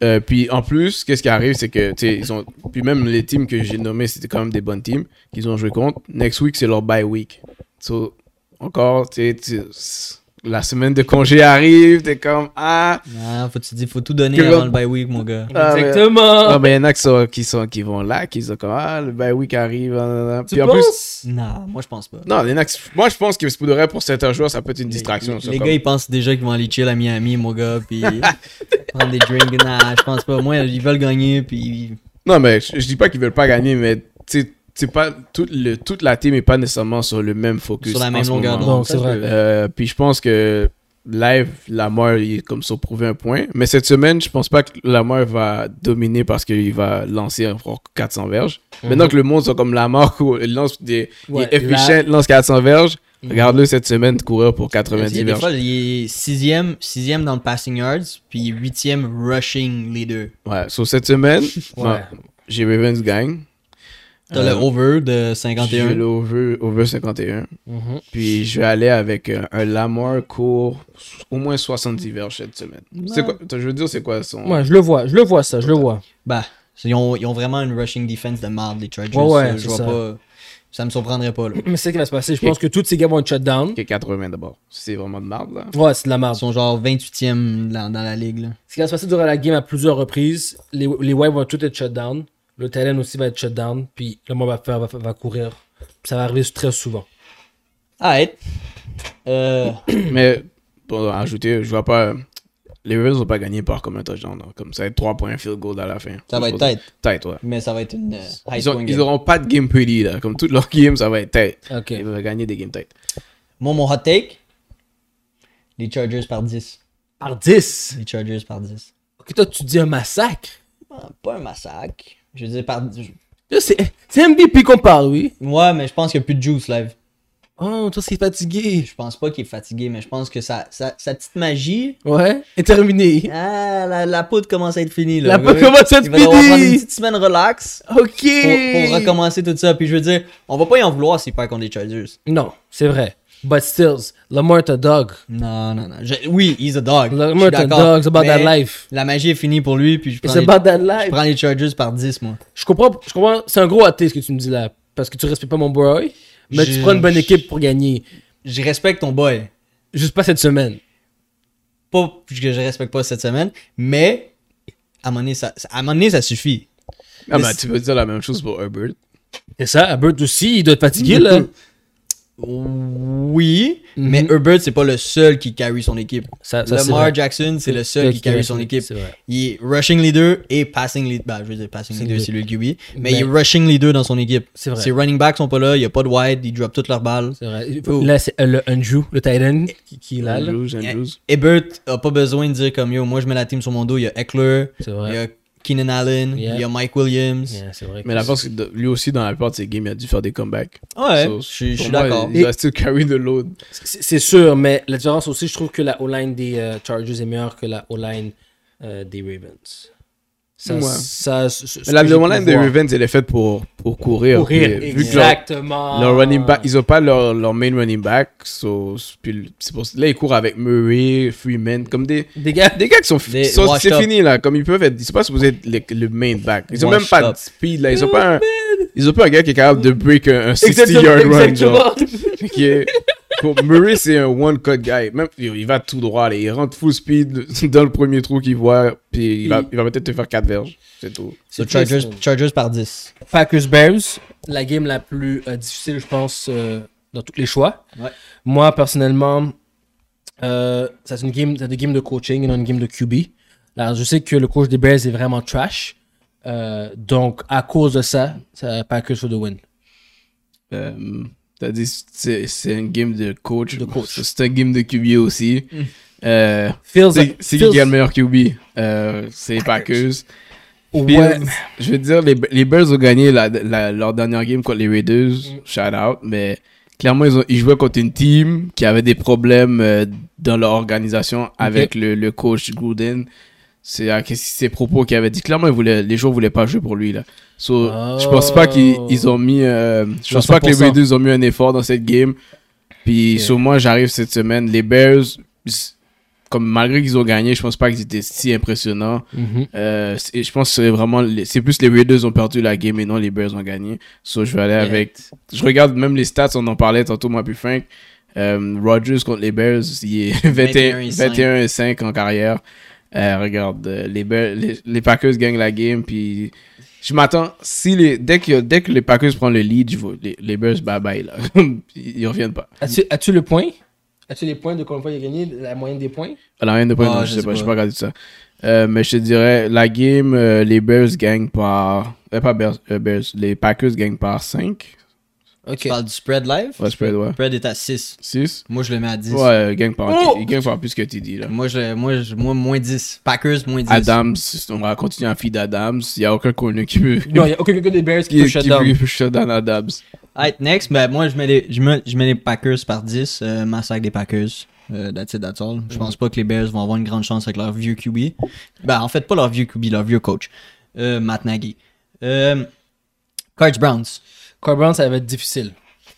Euh, puis en plus, qu'est-ce qui arrive, c'est que, tu ils ont. Puis même les teams que j'ai nommés, c'était quand même des bonnes teams qu'ils ont joué contre. Next week, c'est leur bye week. So, encore, tu sais, la semaine de congé arrive, t'es comme, ah. Ah, faut, tu dis, faut tout donner avant va- le bye week, mon gars. Ah, mais- Exactement. Ah, ben, il y en a qui, sont, qui, sont, qui vont là, qui sont comme, ah, le bye week arrive. tu Puis en plus, penses? Non, moi je pense pas. non, il y en a qui- moi, je pense que pour de vrai, pour certains joueurs, ça peut être une distraction. Les, ça, les comme- gars, ils pensent déjà qu'ils vont aller chill à Miami, mon gars, puis prendre des drinks. Nah, je pense pas. Moi, ils veulent gagner, puis Non, mais je, je dis pas qu'ils veulent pas gagner, mais tu sais, c'est pas tout le, toute la team est pas nécessairement sur le même focus. sur la même longueur d'onde. C'est vrai. Euh, puis je pense que live, Lamar, il est comme ça prouver un point. Mais cette semaine, je pense pas que Lamar va dominer parce qu'il va lancer encore 400 verges. Maintenant que le monde sont comme Lamar, où il lance des. Ouais, il est efficient, lance 400 verges. Regarde-le cette semaine courir pour 90 Il verges. fois, il est sixième, sixième dans le passing yards, puis huitième rushing les deux. Ouais, sur cette semaine, Ouais. j'ai Ravens gang. T'as Euh, le over de J'ai 51. le over, over 51. Mhm. Puis je vais aller avec un, un Lamar court au moins 70 verges cette semaine. C'est quoi, je veux dire, c'est quoi son. Ouais, je le vois. Je le vois, ça. Je le vois. Bah, ils ont, ils ont vraiment une rushing defense de marde, les Chargers. Ouais, ouais, je vois ça. pas. Ça me surprendrait pas, là. Mais c'est ce qui va se passer. Je pense que tous ces gars vont être shut down. Ok, 80 d'abord. C'est vraiment de marde, là. Ouais, c'est de la Ils merde. sont genre 28e dans, dans la ligue, là. Ce qui va se passer durant la game à plusieurs reprises, les, les Whites vont tous être shut down. Le talent aussi va être shut down. Puis le monde va, faire, va, va courir. Puis ça va arriver très souvent. Alright. Euh, Mais pour ajouter, je vois pas. Les Ravens n'ont pas gagné par comme un touchdown. Comme ça va être 3 points field goal à la fin. ça va être tête. Tête, ouais. Mais ça va être une euh, high Ils, ont, scoring ils game. auront pas de game pretty, là. Comme toutes leurs games, ça va être tête. Ok. Ils vont gagner des games tête. Moi, mon hot take, les Chargers par 10. Par 10. Les Chargers par 10. Ok, toi, tu dis un massacre? Ah, pas un massacre. Je veux dire par... C'est MVP qu'on parle, oui. Ouais, mais je pense qu'il n'y a plus de juice live. Oh, toi, c'est fatigué. Je pense pas qu'il est fatigué, mais je pense que sa, sa, sa petite magie... Ouais. Et terminé. Ah, la, la poudre commence à être finie, là. La poudre commence à être Il va devoir prendre une finie. petite semaine relax Ok. pour, pour recommencer tout ça. Puis je veux dire, on va pas y en vouloir s'il perd contre les Chargers. Non, c'est vrai. But still, Lamar est un dog. Non, non, non. Je- oui, he's a dog. Je Lamar suis est un d'accord. dog. It's about that life. La magie est finie pour lui, puis je prends, It's les, about that je life. prends les Chargers par 10, moi. Je comprends, je comprends. C'est un gros athée ce que tu me dis là. Parce que tu respectes pas mon boy. Mais Je- tu prends une bonne équipe pour gagner. Je respecte ton boy. Juste pas cette semaine. Pas que je respecte pas cette semaine, mais à un moment donné, ça, à un moment donné, ça suffit. Ah, Mais bah, tu peux dire la même chose pour Herbert. Et ça, Albert aussi, il doit être fatigué là. Oui, Mhm. mais Herbert, c'est pas le seul qui carry son équipe. Ça, ça, c'est Lamar. Jackson, c'est le seul qui carry son équipe. Il est rushing leader et passing leader. Bah, je veux dire, passing C'est leader, le- c'est lui le QB. Mais il est rushing leader dans son équipe. C'est vrai. Ses running backs sont pas là, il y a pas de wide, ils drop toutes leurs balles. C'est vrai. Oh. Là, c'est euh, le Andrew, le Titan qui, qui est là. Andrews, Andrews. Ebert a pas besoin de dire comme yo, moi je mets la team sur mon dos. Il y a Eckler, C'est il y a Keenan Allen, Yeah. il y a Mike Williams. Yeah, c'est vrai. Mais la force, lui aussi, dans la plupart de ses games, il a dû faire des comebacks. Ouais, So, je suis je d'accord. Il va still carry the load. C'est c'est sûr, mais la différence aussi, je trouve que la O-line des euh, Chargers est meilleure que la O-line euh, des Ravens. Ça, Ouais. ça, la line de. Ravens, elle est faite pour, pour courir. Courir, Puis, vu que leur- exactement. Leur running back, ils ont pas leur, leur main running back. So, puis pour, là, ils courent avec Murray, Freeman, comme des, Des gars, des gars qui sont. Sont- c'est fini là. Comme ils peuvent être. Ils sont pas supposés être le, le main back. Ils ont même pas up. de speed là. Ils ont pas un. Ils ont pas un gars qui est capable de break un, un 60 Exactement, yard run. Genre. exactement. Qui est- Murray, c'est un one-cut guy. Même, il va tout droit. Là. Il rentre full speed dans le premier trou qu'il voit. Puis il va, il va peut-être te faire 4 verges. C'est tout. So, C'est Chargers, Chargers par 10. Packers Bears, la game la plus euh, difficile, je pense, euh, dans tous les choix. Ouais. Moi, personnellement, euh, c'est une game, c'est une game de coaching et non une game de QB. Alors, je sais que le coach des Bears est vraiment trash. Euh, donc, à cause de ça, ça Packers for the win. Euh, T'as dit c'est une game de coach. De coach. C'est un game de QB aussi. Euh, Feels c'est qui qui a le meilleur QB Euh, C'est les Packers. Ouais. Fields, je veux dire, les, les Bears ont gagné la, la- leur dernière game contre les Raiders. Shout out. Mais clairement, ils, ont, ils jouaient contre une team qui avait des problèmes euh, dans leur organisation avec le, le coach Gruden. C'est à ses propos qu'il avait dit? Clairement, il voulait, les joueurs voulaient pas jouer pour lui. Là. So, Je pense pas qu'ils Oh. ils ont mis. euh, je pense pas que les 100%. Raiders ont mis un effort dans cette game. Puis Ok. sur moi, j'arrive cette semaine. Les Bears, comme malgré qu'ils ont gagné, je pense pas qu'ils étaient si impressionnants. Euh, c'est- je pense que c'est vraiment. C'est plus les Raiders ont perdu la game et non les Bears ont gagné. So je vais aller avec. Je regarde même les stats, on en parlait tantôt, moi puis Frank. Euh, Rodgers contre les Bears, il est 21, 21 et 5. 21 et 5 en carrière. Euh, regarde, euh, les, les, les Packers gagnent la game, puis je m'attends. Si les, dès, que, dès que les Packers prennent le lead, je vois, les, les Bears bye bye là. ils reviennent pas. As-tu as-tu le point? As-tu les points de combien de fois il a gagné La moyenne des points? Alors, rien de point, Ah, non, je je sais sais pas, pas. j'ai pas regardé ça. Euh, mais je te dirais, la game, euh, les Bears gagnent par. Euh, pas Bears, euh, Bears, les Packers gagnent par 5. Ok. Tu parles du spread live? Ouais, spread, ouais. Le spread est à 6. 6. Moi, je le mets à 10. Ouais, gagnent par, Oh! ils gagnent par plus que tu dis là. Moi, je, moi, je, moi, moins 10. Packers, moins 10. Adams, on va continuer à feed Adams. Il n'y a aucun corner qui peut. Non, il n'y a aucun gars des Bears qui qui, peut shut down. peut shut down Adams. Alright, next, ben, moi, je mets, les, je, mets, je mets les Packers par 10. Euh, massacre des Packers. Euh, that's it, that's all. Je pense pas que les Bears vont avoir une grande chance avec leur vieux QB. Ben, en fait, pas leur vieux QB, leur vieux coach. Euh, Matt Nagy. Euh, Cards Browns. Brown, ça va être difficile.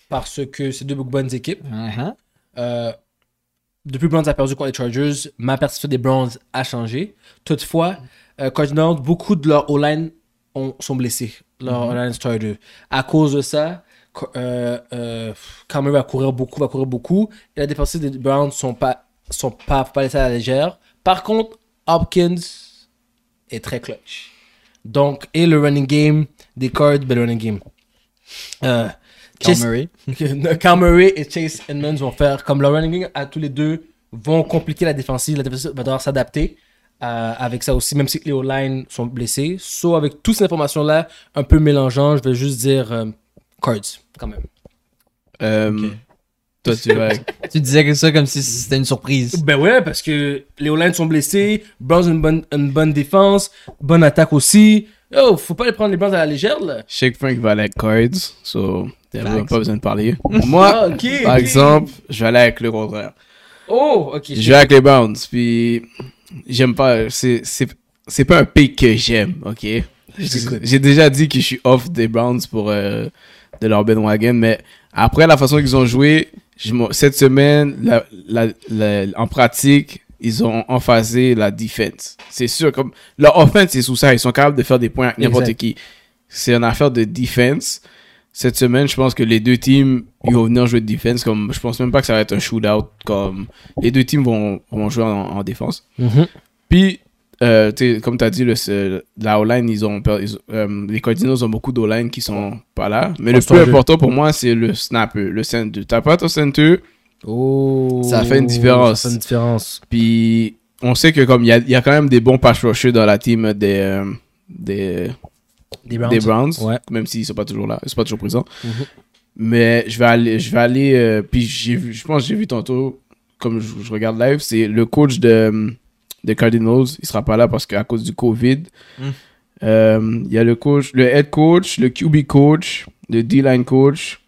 Parce que c'est deux bonnes équipes. Uh-huh. Euh, depuis que Browns a perdu contre les Chargers, ma perception des Browns a changé. Toutefois, euh, Cardinals, beaucoup de leur O-line ont- sont blessés. Leur O-line starter. À cause de ça, euh, euh, Cameron va courir beaucoup, va courir beaucoup. Et la défensive des Browns sont pas, sont pas, pas à la légère. Par contre, Hopkins est très clutch. Donc, et le running game des Cards, ben, le running game. Euh, Chase- Murray. et Chase Edmonds vont faire comme le running game à tous les deux vont compliquer la défensive. La défensive va devoir s'adapter euh, avec ça aussi, même si les O-line sont blessés. So, avec toutes ces informations-là, un peu mélangeant, je vais juste dire euh, Cards, quand même. Euh, Toi, tu vas. Tu disais que ça comme si c'était une surprise. Ben ouais, parce que les O-line sont blessés, Browns ont une bonne, une bonne défense, bonne attaque aussi. Oh, faut pas les prendre les Browns à la légère, là. Shake Frank va aller avec Cards. So, t'as pas besoin de parler. Moi, Ah, ok, par exemple, je vais aller avec le contraire. Oh, ok. Je vais avec les Browns, puis j'aime pas. C'est, c'est, c'est pas un pick que j'aime, ok? J'ai déjà dit que je suis off des Browns pour euh, de leur Ben Wagon, mais après la façon qu'ils ont joué, je cette semaine, la, la, la- en pratique, ils ont emphasé la defense. C'est sûr, comme leur offense, c'est sous ça. Ils sont capables de faire des points avec n'importe qui. C'est une affaire de defense. Cette semaine, je pense que les deux teams, ils vont venir jouer de defense. Comme, je pense même pas que ça va être un shootout. Comme, les deux teams vont, vont jouer en, en défense. Mhm. Puis, euh, comme tu as dit, le, la O-line, ils ont, ils- euh, les Cardinals ont beaucoup d'O-line qui sont pas là. Mais le plus important pour moi, c'est le snapper, le center. T'as pas ton center, Oh. Ça fait une différence. Ça fait une différence. puis on sait que comme il y a, il y a quand même des bons pass rushers dans la team des, euh, des, Des Browns. des Browns, Ouais. même s'ils sont pas toujours là, ils sont pas toujours présents. Mhm. Mais je vais aller, je vais aller, euh, puis j'ai vu, je pense que j'ai vu tantôt, comme je, je regarde live, c'est le coach de, de Cardinals, il sera pas là parce qu'à cause du Covid. Mm. Euh, Il y a le coach, le head coach, le QB coach, le D-line coach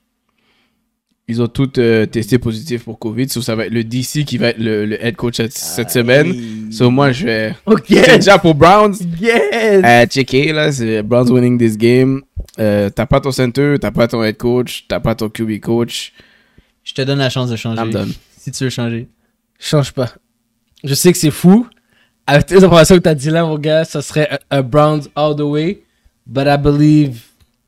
ils ont tous euh, testé positif pour COVID. So, ça va être le DC qui va être le, le head coach cette, cette semaine. So, moi, je vais. Ok. C'est déjà pour Browns. Yes. Euh, checker, là, c'est Browns winning this game. Euh, t'as pas ton center, t'as pas ton head coach, t'as pas ton QB coach. Je te donne la chance de changer. I'm done. Si tu veux changer. Change pas. Je sais que c'est fou. Avec toutes les informations que t'as dit là, mon gars, ça serait un, un Browns all the way. But I believe.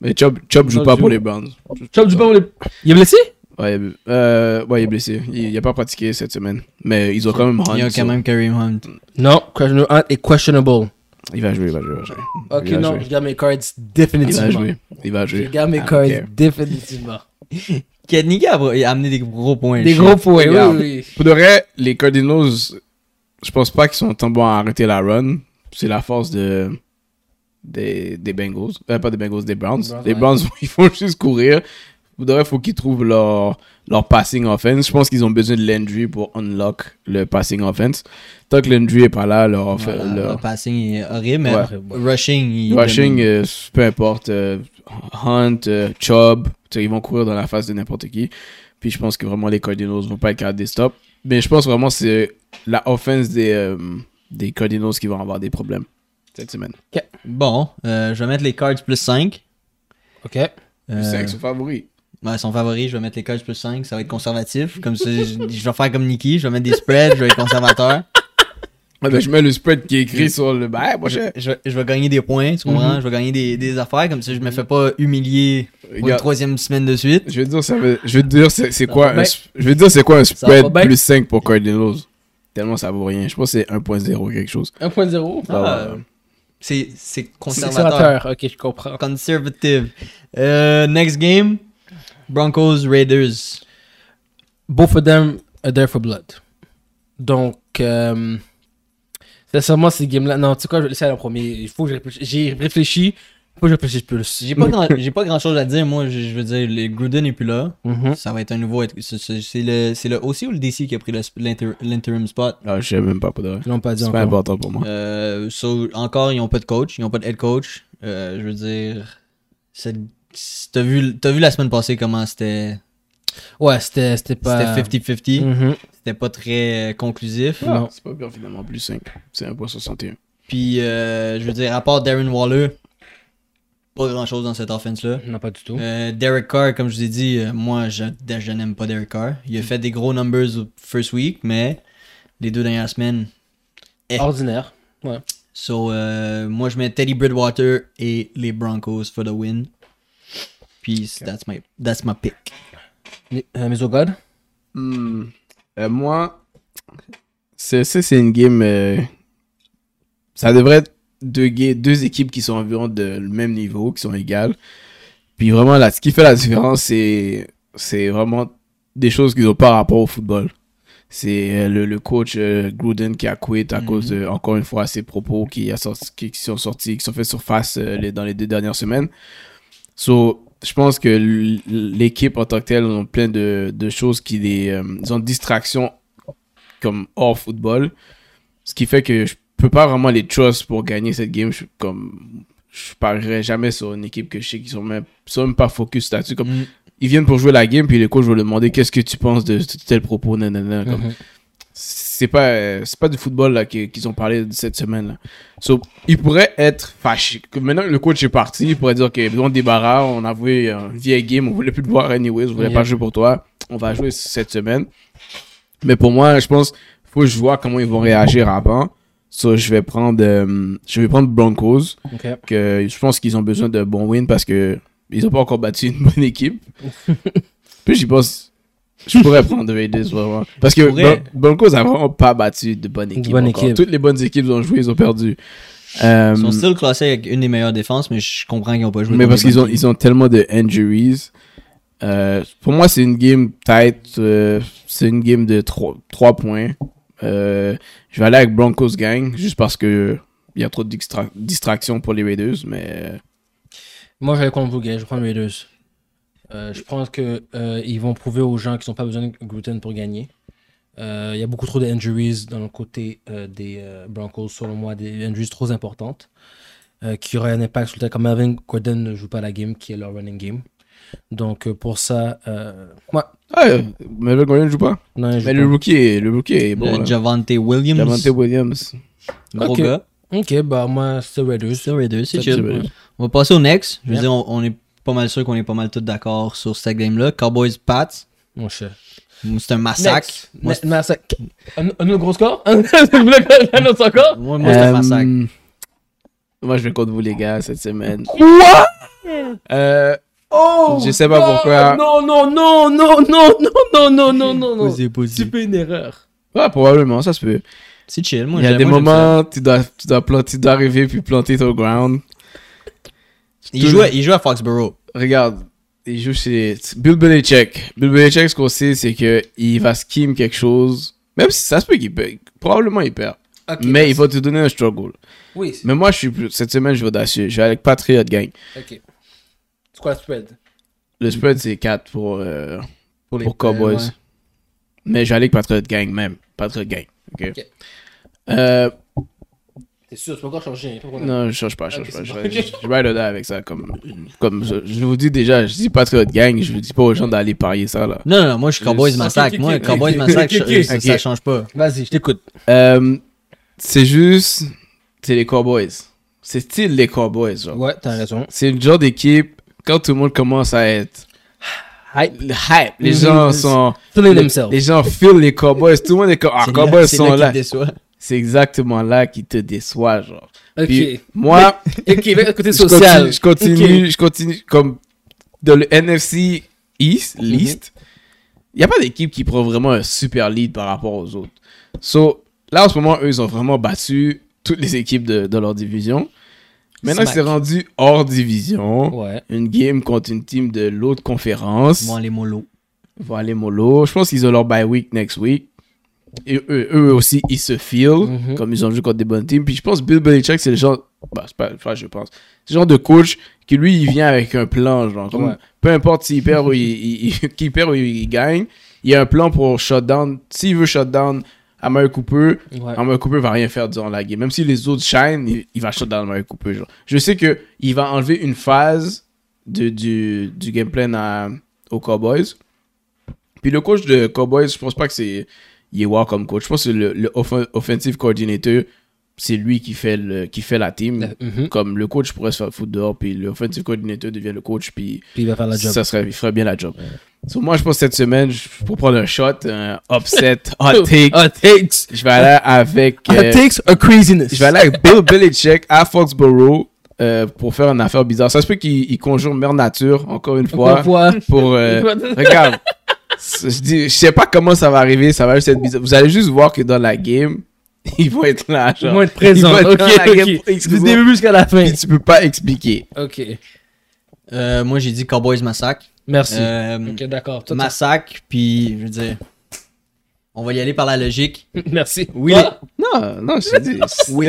Mais Chubb, Chubb joue pas joue. pour les Browns. Chubb du pas pour les- Il est blessé? Ouais, euh, ouais, il est blessé. Il, il a pas pratiqué cette semaine. Mais ils ont quand même Hunt. Il y a quand même Kareem Hunt. Non, Questionable Hunt est questionable. Il va jouer, il va jouer, il va jouer. Ok, Il va non, jouer. je garde mes cards Il va définitivement. jouer. Il va Je jouer. garde mes cards care. définitivement. Kenny a a amené des gros points. Des gros points, oui, oui. Pour de vrai, les Cardinals, je pense pas qu'ils sont tant bons à arrêter la run. C'est la force de des, des Bengals. Euh, pas des Bengals, des Browns. Browns, les ouais. Browns, ils font juste courir. Pour vrai, faut qu'ils trouvent leur, leur passing offense. Je pense qu'ils ont besoin de Landry pour unlock le passing offense. Tant que Landry est pas là, leur, Voilà, leur- Le passing est horrible, mais Ouais. rushing, il Rushing, euh, peu importe, euh, Hunt, euh, Chubb, ils vont courir dans la face de n'importe qui. Puis je pense que vraiment les Cardinals vont pas être capables de stop. Mais je pense vraiment que c'est la offense des, euh, des Cardinals qui vont avoir des problèmes cette semaine. Bon, euh, je vais mettre les cards plus 5. Ok. Euh, C'est son favori. Ouais, son favori, je vais mettre les cards plus 5. Ça va être conservatif. Comme ça, je, je vais faire comme Nikki. Je vais mettre des spreads. je vais être conservateur. Ouais, ben, je mets le spread qui est écrit sur le. Ben, moi, je. Je, vais- je vais gagner des points, tu comprends? Mhm. Je vais gagner des, des affaires. Comme ça, je me fais pas humilier pour une troisième semaine de suite. je vais te dire, ça veut- je vais te dire c'est quoi, un je dire c'est quoi un spread plus 5 pour Cardinals? Tellement ça vaut rien. Je pense que c'est 1.0 quelque chose. 1.0. Ah. C'est c'est conservateur. Conservateur. Ok, je comprends. Conservative. Euh, next game. Broncos Raiders. Both of them are there for blood. Donc, euh, sincèrement, ces games-là. Non, tu sais quoi, je vais laisser aller en premier. Il faut que je réfléchisse. J'ai réfléchi. Il faut que je réfléchisse plus. J'ai pas, grand, j'ai pas grand chose à dire. Moi, je, je veux dire, le Gruden est plus là. Mhm. Ça va être un nouveau. C'est le, c'est le OC ou le DC qui a pris le- l'inter- l'interim spot? Ah, je sais même pas pour de vrai. Ils l'ont pas dit C'est pas important pour moi. Euh, so, encore, ils ont pas de coach. Ils ont pas de head coach. Euh, je veux dire. c'est- T'as vu, t'as vu la semaine passée comment c'était? Ouais, c'était c'était pas. C'était 50-50. Mhm. C'était pas très euh, conclusif. Ah, Non. C'est pas bien finalement plus 5. C'est 1.61. Puis, euh, je veux dire, à part Darren Waller, pas grand chose dans cette offense-là. Non, pas du tout. Euh, Derek Carr, comme je vous ai dit, euh, moi, je, je n'aime pas Derek Carr. Il a fait des gros numbers au first week, mais les deux dernières semaines. eh. Ordinaire. So, euh, moi, je mets Teddy Bridgewater et les Broncos for the win. Puis, that's, my, that's my pick. Euh, mais au God. Euh, moi, c'est c'est une game. euh, ça devrait être deux, deux équipes qui sont environ de le même niveau, qui sont égales. Puis vraiment, là, ce qui fait la différence, c'est c'est vraiment des choses qui n'ont pas rapport au football. C'est euh, le, le coach euh, Gruden qui a quitté à Mhm. cause de, encore une fois, ses propos qui, a sorti, qui, qui sont sortis, qui sont faits surface euh, les- dans les deux dernières semaines. So, je pense que l'équipe en tant que telle ont plein de, de choses qui les. euh, ils ont distraction comme hors football. Ce qui fait que je peux pas vraiment les trust pour gagner cette game. Je, comme, je parierais jamais sur une équipe que je sais qu'ils sont même, sont même pas focus là-dessus. Comme, Mm. ils viennent pour jouer la game, puis le coach va leur demander qu'est-ce que tu penses de tel propos, nanana. Comme. C'est pas c'est pas du football là qui- qu'ils ont parlé de cette semaine là. So, il pourrait être fâché. Que Maintenant que le coach est parti, il pourrait dire OK, on débarras, on a joué un vieille game, on voulait plus te voir anyways, on voulait Yeah. pas jouer pour toi. On va jouer cette semaine. Mais pour moi, je pense faut que je vois comment ils vont réagir avant. So, je vais prendre euh, je vais prendre Broncos que je pense qu'ils ont besoin de bons wins parce que ils ont pas encore battu une bonne équipe. Puis j'y pense je pourrais prendre Raiders vraiment. Parce que. Bron- Broncos a vraiment pas battu de bonne équipe. bonne encore. équipe. Toutes les bonnes équipes ont joué, ils ont perdu. Euh, Ils sont still classés avec une des meilleures défenses, mais je comprends qu'ils n'ont pas joué. mais parce qu'ils ont, bonnes ils ont tellement de injuries. Euh, pour moi, c'est une game tight. euh, c'est une game de 3, points. Euh, je vais aller avec Broncos Gang, juste parce que il y a trop de distra- distractions pour les Raiders. Mais Moi, je vais contre vous, gars. Je vais prendre Raiders. Euh, je pense que euh, ils vont prouver aux gens qu'ils n'ont pas besoin de gluten pour gagner. Euh, Il y a beaucoup trop d'injuries dans le côté euh, des euh, Broncos, selon moi, des injuries trop importantes euh, qui auraient un impact sur le temps. Comme Melvin Gordon ne joue pas la game, qui est leur running game. Donc, euh, pour ça, euh, ouais, Ah, Melvin Gordon ne joue pas. Non, il joue Mais pas. le rookie est, le rookie est bon. Le là. Javante Williams. Javante Williams. Gros Ok. gars. Ok, bah moi, c'est Raiders. C'est Raiders, c'est chill. On va passer au next. Je veux dire, on, on est pas mal sûr qu'on est pas mal tous d'accord sur cette game-là. Cowboys Pats. Mon cher. C'est un massacre. Moi, massacre. Un, un autre gros score un autre encore Moi, moi c'est un Euh, massacre. Moi, je vais contre vous, les gars, cette semaine. Quoi Euh, Oh Je sais pas God, pourquoi. Non, non, non, non, non, non, non, non, non, non, non. Tu fais une erreur. ouais, probablement, ça se peut. C'est chill. Moi, Il y a j'aime- des moments, tu dois, tu, dois planter, tu dois arriver puis planter ton ground. Il joue, à- il joue à Foxborough. Regarde, il joue chez Bill Belichick. Bill Belichick, ce qu'on sait, c'est que il va scheme quelque chose. Même si ça se peut qu'il perd. Probablement, il perd. mais il va te donner un struggle. Oui, Mais moi, je suis plus, cette semaine, je vais audacieux. Je vais avec Patriot Gang. ok. C'est quoi le spread? Le spread, c'est 4 pour, euh, Pour, les- pour Cowboys. euh, ouais. Mais je vais aller avec Patriot Gang même. Patriot Gang. Ok. Ok. Euh, T'es sûr, tu peux encore changer. hein, pas de non, je change pas, je change pas. Je, vais- je, je ride or die avec ça. Comme, comme je, je vous dis déjà, je dis Patriot Gang, je vous dis pas aux gens d'aller parier ça là. Non, non, moi, je suis Cowboys Massacre. Moi, Cowboys Massacre, ça, ça change pas. Vas-y, je t'écoute. Euh, c'est juste, c'est les Cowboys. C'est style les Cowboys. Genre. Ouais, t'as raison. C'est le genre d'équipe, quand tout le monde commence à être Hype. le hype, les Mhm. gens sont. Feeling Les, themselves. les gens feel les Cowboys. Tout le monde est comme, ah, Cowboys là- sont là là. C'est exactement là qui te déçoit, genre. Ok. Puis, moi, Ok, côté je social. continue, je continue, je continue, comme dans le NFC East, l'East, il n'y a pas d'équipe qui prend vraiment un super lead par rapport aux autres. So, là, en ce moment, eux, ils ont vraiment battu toutes les équipes de, de leur division. Maintenant, Smack. c'est rendu hors division. Ouais. Une game contre une team de l'autre conférence. Ils vont aller mollo. Ils vont aller mollo. Je pense qu'ils ont leur bye week next week. Et eux, eux aussi, ils se feel Mhm. comme ils ont joué contre des bonnes teams. Puis je pense Bill Belichick, c'est le genre. Bah, c'est pas, enfin, je pense. C'est le genre de coach qui, lui, il vient avec un plan. Genre, Ouais. Peu importe s'il perd ou il, il- perd ou il gagne, il y a un plan pour shutdown. S'il veut shutdown à Amari Cooper, Ouais. Amari Cooper va rien faire durant la game. Même si les autres shine, il, il va shutdown Amari Cooper. Genre. Je sais que il va enlever une phase de, du, du gameplay à- aux Cowboys. Puis le coach de Cowboys, je pense pas que c'est il est wow comme coach. Je pense que le, le offensive coordinator, c'est lui qui fait, le, qui fait la team. Mhm. Comme le coach pourrait se faire foutre dehors, puis l'offensive coordinator devient le coach, puis Puis il va faire la job. ça serait, il ferait bien la job. So, moi, je pense que cette semaine, pour prendre un shot, un upset, hot take, Hot takes. je vais aller avec. Hot euh, takes or craziness? je vais aller avec Bill Belichick à Foxborough euh, pour faire une affaire bizarre. Ça se peut qu'il il conjure Mère Nature, encore une fois, fois. pour. euh, regarde, je, dis, je sais pas comment ça va arriver, ça va juste être bizarre. Vous allez juste voir que dans la game, ils vont être là. Ils vont être présents. Ils vont être Ok, dans la game ok. pour Du début jusqu'à la fin. Puis tu peux pas expliquer. Ok. Euh, moi, j'ai dit Cowboys Massacre. Merci. Euh, Ok, d'accord. Massacre, puis je veux dire, on va y aller par la logique. Merci. Oui, Ah, Non, non, je te dis. oui.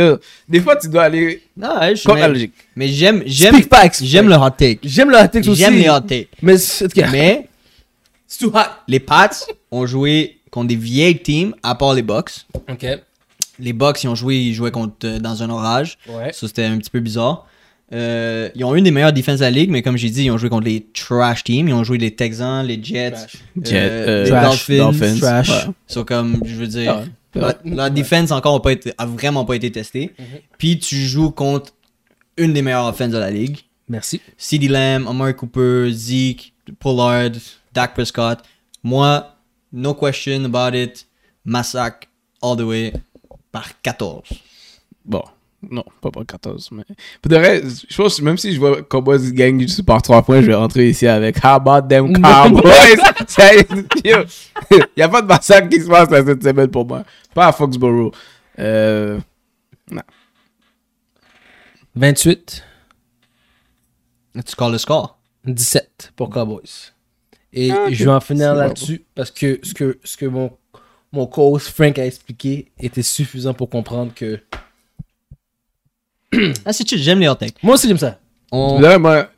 Des fois, tu dois aller Non, ouais, je suis contre la logique. mais j'aime, j'aime, j'aime le hot take. J'aime le hot takes aussi. J'aime les hot takes. Mais c'est too hot. les Pats ont joué contre des vieilles teams, à part les Bucks. Ok. Les Bucks, ils ont joué, ils jouaient contre, euh, dans un orage. Ouais. Ça, c'était un petit peu bizarre. Euh, ils ont une des meilleures défenses de la ligue, mais comme j'ai dit, ils ont joué contre les trash teams. Ils ont joué les Texans, les Jets, Trash. Jet, euh, les trash, Dolphins. Dolphins. Trash. Ouais. So, comme, je veux dire, Ah, la, la défense encore a, pas été, a vraiment pas été testée. Mhm. Puis tu joues contre une des meilleures offenses de la ligue. Merci. CeeDee Lamb, Amari Cooper, Zeke, Pollard, Dak Prescott. Moi, no question about it. Massacre all the way par 14. Bon, non, pas par 14. Mais... Pour de vrai, je pense que même si je vois Cowboys gang juste par 3 points, je vais rentrer ici avec How about them Cowboys? Ça y est, yo, Il n'y a pas de massacre qui se passe là, cette semaine pour moi. Pas à Foxborough. Euh, 28, Tu calls le score. 17 pour Cowboys. Et Ah, je vais en finir là-dessus parce que ce que, ce que mon, mon co-host Frank a expliqué était suffisant pour comprendre que. Ah, c'est chill, j'aime les hot takes. Moi aussi, j'aime ça. On... Là, moi,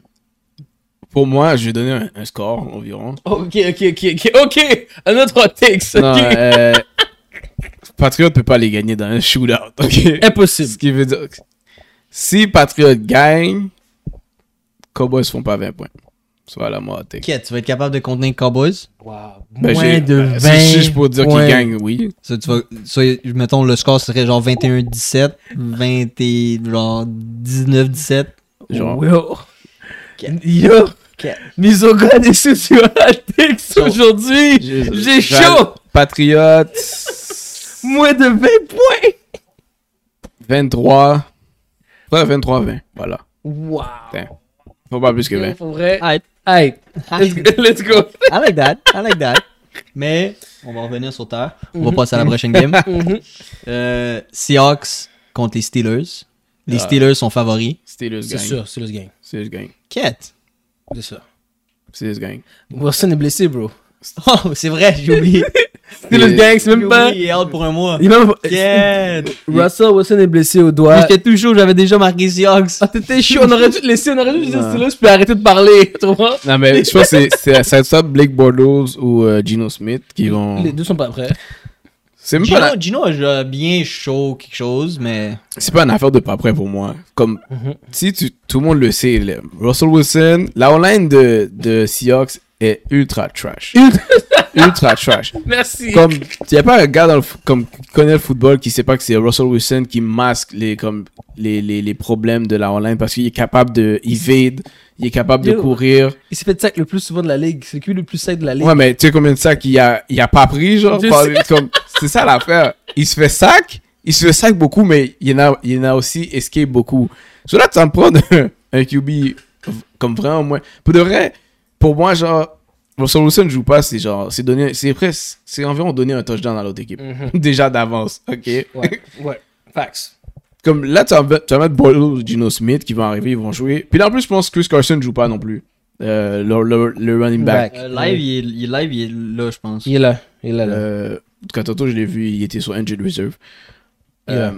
pour moi, je vais donner un, un score environ. Ok, ok, ok, ok, ok. Un autre hot takes. Non, ok. euh, Patriot peut pas les gagner dans un shootout, ok? Impossible. Ce qui veut dire que si Patriot gagne, Cowboys font pas 20 points. Voilà, moi, take. Quête, tu vas être capable de contenir Cowboys? Wow. Ben, Moins de ben, 20 Si je pour dire qu'il gagne, oui. Ça, tu vas, ça, mettons, le score serait genre 21-17, 20 et genre 19-17. Genre. Yo. Yo. So- aujourd'hui. J'ai- chaud. Patriote. Moins de 20 points. 23. Ouais, 23-20. Voilà. Wow. Faut pas plus que 20. Pour vrai. Alright. Hey. Let's go. Let's go. I like that. I like that. Mais, on va revenir sur terre. On va Mhm. passer à la prochaine game. Mhm. Euh, Seahawks contre les Steelers. Les Ah. Steelers sont favoris. Steelers C'est gang. sûr, c'est le gang. Steelers gang. Quête. C'est ça. Steelers gang. Wilson est blessé, bro. Oh, c'est vrai, j'ai oublié. Steelers gang, c'est même pas. il est out pour un mois. Il est même Quête. Russell Wilson est blessé au doigt. J'étais tout chaud, j'avais déjà marqué Seahawks. Ah, t'étais chaud. On aurait dû te laisser, on aurait dû te dire. Steelers puis arrêter de parler. Tu vois? Non, mais je pense que c'est- ça Blake Bortles ou euh, Gino Smith qui vont. Les deux sont pas prêts. C'est même Gino, pas, la- Gino a bien chaud quelque chose, mais... c'est pas une affaire de pas prêt pour moi. Comme Mhm. si tu, tout le monde le sait, Russell Wilson, la online de, de Seahawks est ultra trash. ultra trash. Merci. Comme il y a pas un gars dans le, comme qui connaît le football qui sait pas que c'est Russell Wilson qui masque les comme les, les, les problèmes de la online parce qu'il est capable de evade, il est capable de courir. Il s'est fait sac le plus souvent de la ligue. C'est lui le plus sac de la ligue? Ouais, mais tu sais combien de sacs il a, il a pas pris, genre? C'est ça l'affaire. Il se fait sac, il se fait sac beaucoup, mais il y en a, il y en a aussi escape beaucoup. So là, tu vas me prendre un, un QB comme vraiment moins. Pour de vrai, pour moi, genre, Russell Wilson ne joue pas, c'est genre, c'est donner, c'est presque, c'est environ donner un touchdown à l'autre équipe. Mhm. Déjà d'avance, ok? Ouais, ouais. Facts. Comme là, tu vas, mettre- tu vas mettre ou Gino Smith qui vont arriver, ils vont jouer. Puis là, en plus, je pense que Chris Carson ne joue pas non plus. Euh, le, le, le running back. Euh, live, il est, il est live, il est là, je pense. Il est là. Il est là. là. Euh, en tout cas, tantôt, je l'ai vu, il était sur Injured Reserve. Euh, Yeah.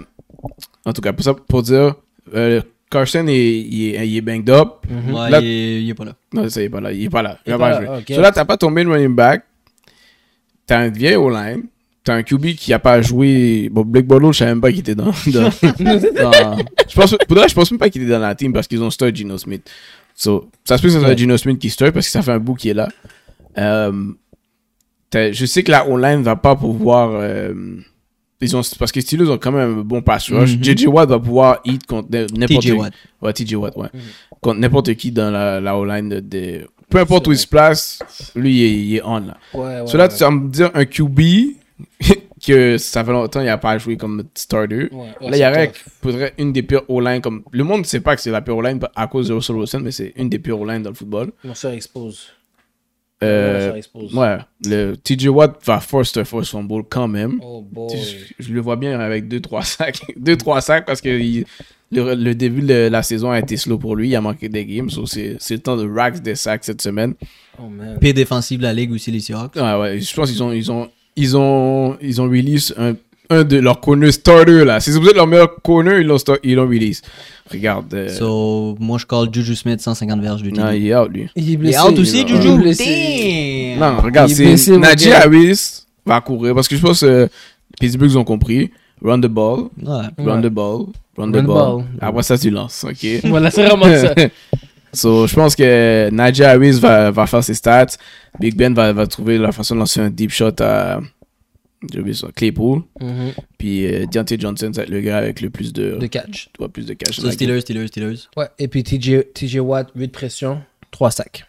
En tout cas, pour, ça, pour dire, euh, Carson, est, il, est, il est banged up. Mhm. Ouais, Là- il, est, il est pas là. Non, ça, il est pas là. Il est pas là. Il Il est va pas pas là. So là, t'as pas tombé de running back. T'as un vieil O-line. T'as un QB qui a pas joué. Bon, Blake Bortles, je savais même pas qu'il était dans. dans- dans- je pense, pour de vrai, je pense même pas qu'il était dans la team parce qu'ils ont start Gino Smith. So, ça se peut que ce soit Ouais. Gino Smith qui start parce que ça fait un bout qui est là. Euh, je sais que la O-line va pas pouvoir. euh, ils ont, parce que les Steelers ont quand même un bon pass rush. Mhm. JJ Watt va pouvoir hit contre n'importe TJ Watt. Ouais, TJ Watt, ouais. Mhm. Contre n'importe qui dans la, la O-line de, de- Peu importe où il se place, lui, il est, il est on, là. Ouais, tu vas me dire un QB que ça fait longtemps qu'il n'a pas joué comme starter. Ouais, Là, il y aurait faudrait une des pires O-line comme. Le monde ne sait pas que c'est la pire O-line à cause de Russell Wilson, mais c'est une des pires O-line dans le football. Mon soeur expose. Euh, ouais, le TJ Watt va force un force fumble quand même. Oh boy. Je, je le vois bien avec 2-3 sacs. 2-3 sacs parce que il- le, le début de la saison a été slow pour lui. Il a manqué des games. so c'est c'est le temps de rack des sacs cette semaine. Oh man. Pire défensive de la ligue aussi, les Seahawks. Ouais, ouais. Je pense qu'ils ont, ils ont, ils ont, ils ont release un, un de leurs corner starters là. Si vous êtes leur meilleur corner, ils l'ont ils l'ont release. Regarde. euh, So, moi, je call Juju Smith 150 verges de non, TD. il est out lui. Il est Il est blessé. out aussi, il Juju? Il est blessé. Non, regarde, il c'est Najee. Harris va courir parce que je pense que Pittsburgh ils ont compris. Run the ball, Ouais. run Ouais. the ball, run the Run the ball. ball. Après ça, tu lances, ok? Voilà, c'est vraiment ça. So, je pense que Najee Harris va, va faire ses stats. Big Ben va, va trouver la façon de lancer un deep shot à j'ai oublié ça, Claypool. Mhm. Puis euh, Deontay Johnson, ça va être le gars avec le plus de, De catch. ouais, plus de cash. So, Steelers, Steelers, Steelers. Ouais. Et puis TJ, TJ Watt, 8 pression, 3 sacs.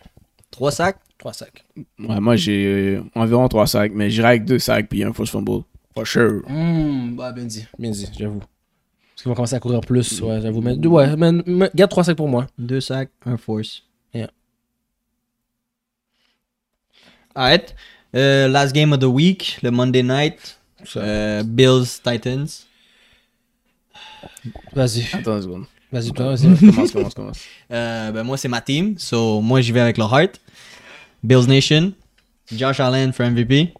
3 sacs? 3 sacs. Ouais, moi, j'ai euh, environ 3 sacs, mais j'irai avec 2 sacs puis un force fumble. For sure. Mmh, bah, bien dit. Bien dit, j'avoue. Parce qu'ils vont commencer à courir plus. Ouais, j'avoue. Mais, ouais, mais, mais garde 3 sacs pour moi. 2 sacs, un force. Yeah. Alright. Euh, last game of the week, le Monday night. Euh, Bills, Titans. Vas-y. Attends une seconde. Vas-y, toi, vas-y. Commence, commence, commence. Euh, ben moi, c'est ma team. So, moi, j'y vais avec le Heart. Bills Nation. Josh Allen for MVP.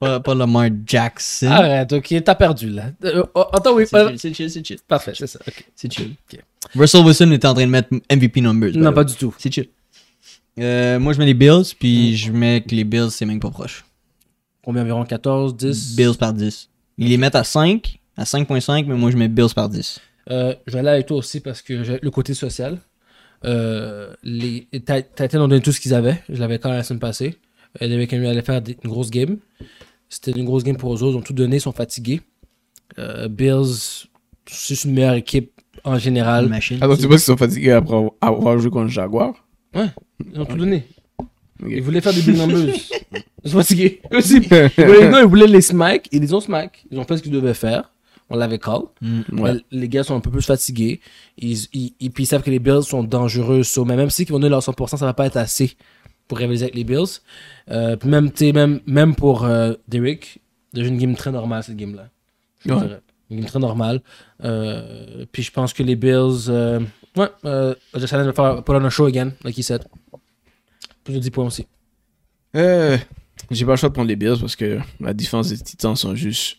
pas, pas Lamar Jackson. Arrête, ok, t'as perdu là. Euh, oh, attends, oui. C'est chill, c'est chill, c'est chill. Parfait, c'est ça. ok. C'est chill. Ok. Russell Wilson était en train de mettre MVP numbers. Non, the pas du tout. C'est chill. Euh, moi, je mets les Bills, puis je mets que les Bills, c'est même pas proche. Combien environ 14, 10 Bills par 10. Ils les mettent à 5, à 5.5, mais moi, je mets Bills par 10. Euh, je vais aller avec toi aussi parce que j'ai le côté social. Euh, les Titans ont donné tout ce qu'ils avaient. Je l'avais quand même la semaine passée. Euh, Derrick Henry allait faire des- une grosse game. C'était une grosse game pour eux autres. Ils ont tout donné, ils sont fatigués. Euh, Bills, c'est une meilleure équipe en général. Machine. Attends, tu sais pas s'ils sont fatigués après avoir- avoir joué contre le Jaguar Ils ont tout donné. Ils voulaient faire des numbers. Ils sont fatigués. Aussi. Ils voulaient, non, ils voulaient les smack. Ils les ont smack. Ils ont fait ce qu'ils devaient faire. On l'avait call. Mm. Ouais. Les gars sont un peu plus fatigués. Ils, ils, ils- puis ils savent que les Bills sont dangereux. So, mais même si ils vont donner leur 100%, ça va pas être assez pour rivaliser avec les Bills. Euh, même, même, même pour euh, Derrick, c'est une game très normale, cette game-là. Ouais. Une game très normale. Euh, puis je pense que les Bills... Ouais, euh, Josh Allen va faire put on a show again, like he said. Plus de 10 points aussi. Euh, J'ai pas le choix de prendre les Bills parce que la défense des Titans sont juste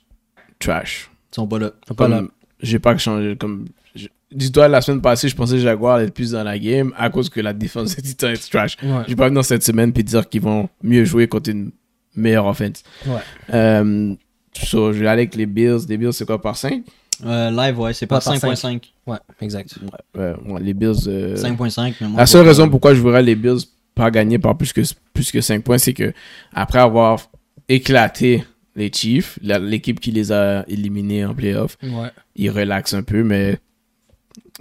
trash. Ils sont pas là. Faut pas là. J'ai pas changé. Comme, je- Dis-toi, la semaine passée, je pensais que Jaguar allait être plus dans la game à cause que la défense des Titans est trash. Ouais. J'ai pas venir cette semaine puis dire qu'ils vont mieux jouer contre une meilleure offense. Ouais. Euh, so, je vais aller avec les Bills. Les Bills, c'est quoi par 5 Euh, live, ouais, c'est pas Ouais, par 5.5. Ouais, exact. ouais, ouais, Les Bills. euh, 5.5, mais moi. La seule raison pourquoi je voudrais les Bills pas gagner par plus que, plus que 5 points, c'est que après avoir éclaté les Chiefs, l'équipe qui les a éliminés en playoff, Ouais. ils relaxent un peu, mais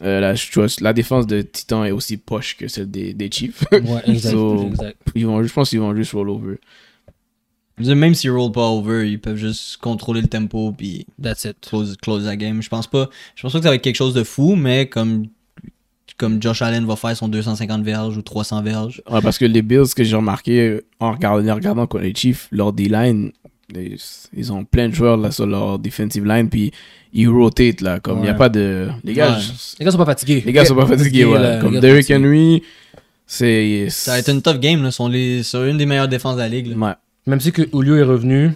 euh, la, la défense de Titan est aussi poche que celle des, des Chiefs. Ouais, exact. So- exact. ils vont, je pense qu'ils vont juste roll over. Même s'ils roll pas over, ils peuvent juste contrôler le tempo puis That's it. close, close la game. Je pense pas. Je pense pas que ça va être quelque chose de fou, mais comme comme Josh Allen va faire son 250 verges ou 300 verges. Ouais, parce que les Bills, ce que j'ai remarqué en regardant, en regardant contre les Chiefs, leur D-line, ils, ils ont plein de joueurs là, sur leur defensive line, puis ils rotate là. Comme il n'y a pas de. Les gars, Ouais. je- Les gars sont pas fatigués. Les gars sont pas fatigués, ouais. là, les Comme Derrick. Henry, c'est. Ça va être une tough game, là. Sont les, sur une des meilleures défenses de la ligue. là. Ouais. Même si que Julio est revenu,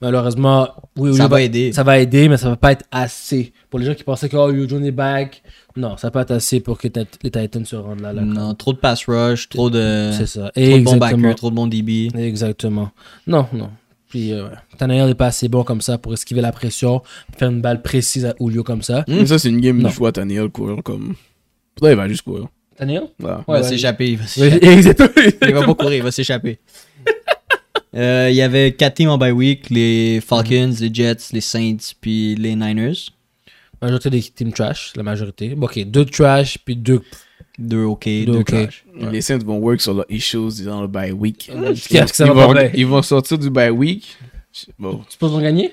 malheureusement, oui, Ça va aider. Ça va aider, mais ça va pas être assez. Pour les gens qui pensaient que oh, Julio Jones est back, non, ça va pas être assez pour que les Titans se rendent là. là Non, trop de pass rush, trop de, C'est ça. trop de bons Exactement. backers, trop de bons DB. Exactement. Non, non. Puis, euh. Tannehill n'est pas assez bon comme ça pour esquiver la pression, faire une balle précise à Julio comme ça. Mais ça, c'est une game où je vois Tannehill courir comme. Là, il va juste courir. Tannehill? Ouais. Il va s'échapper. Il va s'échapper. Exactement. il va pas courir, il va s'échapper. Euh, Il y avait 4 teams en bye week les Falcons, les Jets, les Saints, puis les Niners. majorité des teams trash, la majorité. Bon, ok, deux trash, puis deux. Deux OK, Deux trash. Les Saints vont work sur leurs issues dans le bye week. Ils, vont, ils vont sortir du bye week. Bon, Tu penses qu'on gagner?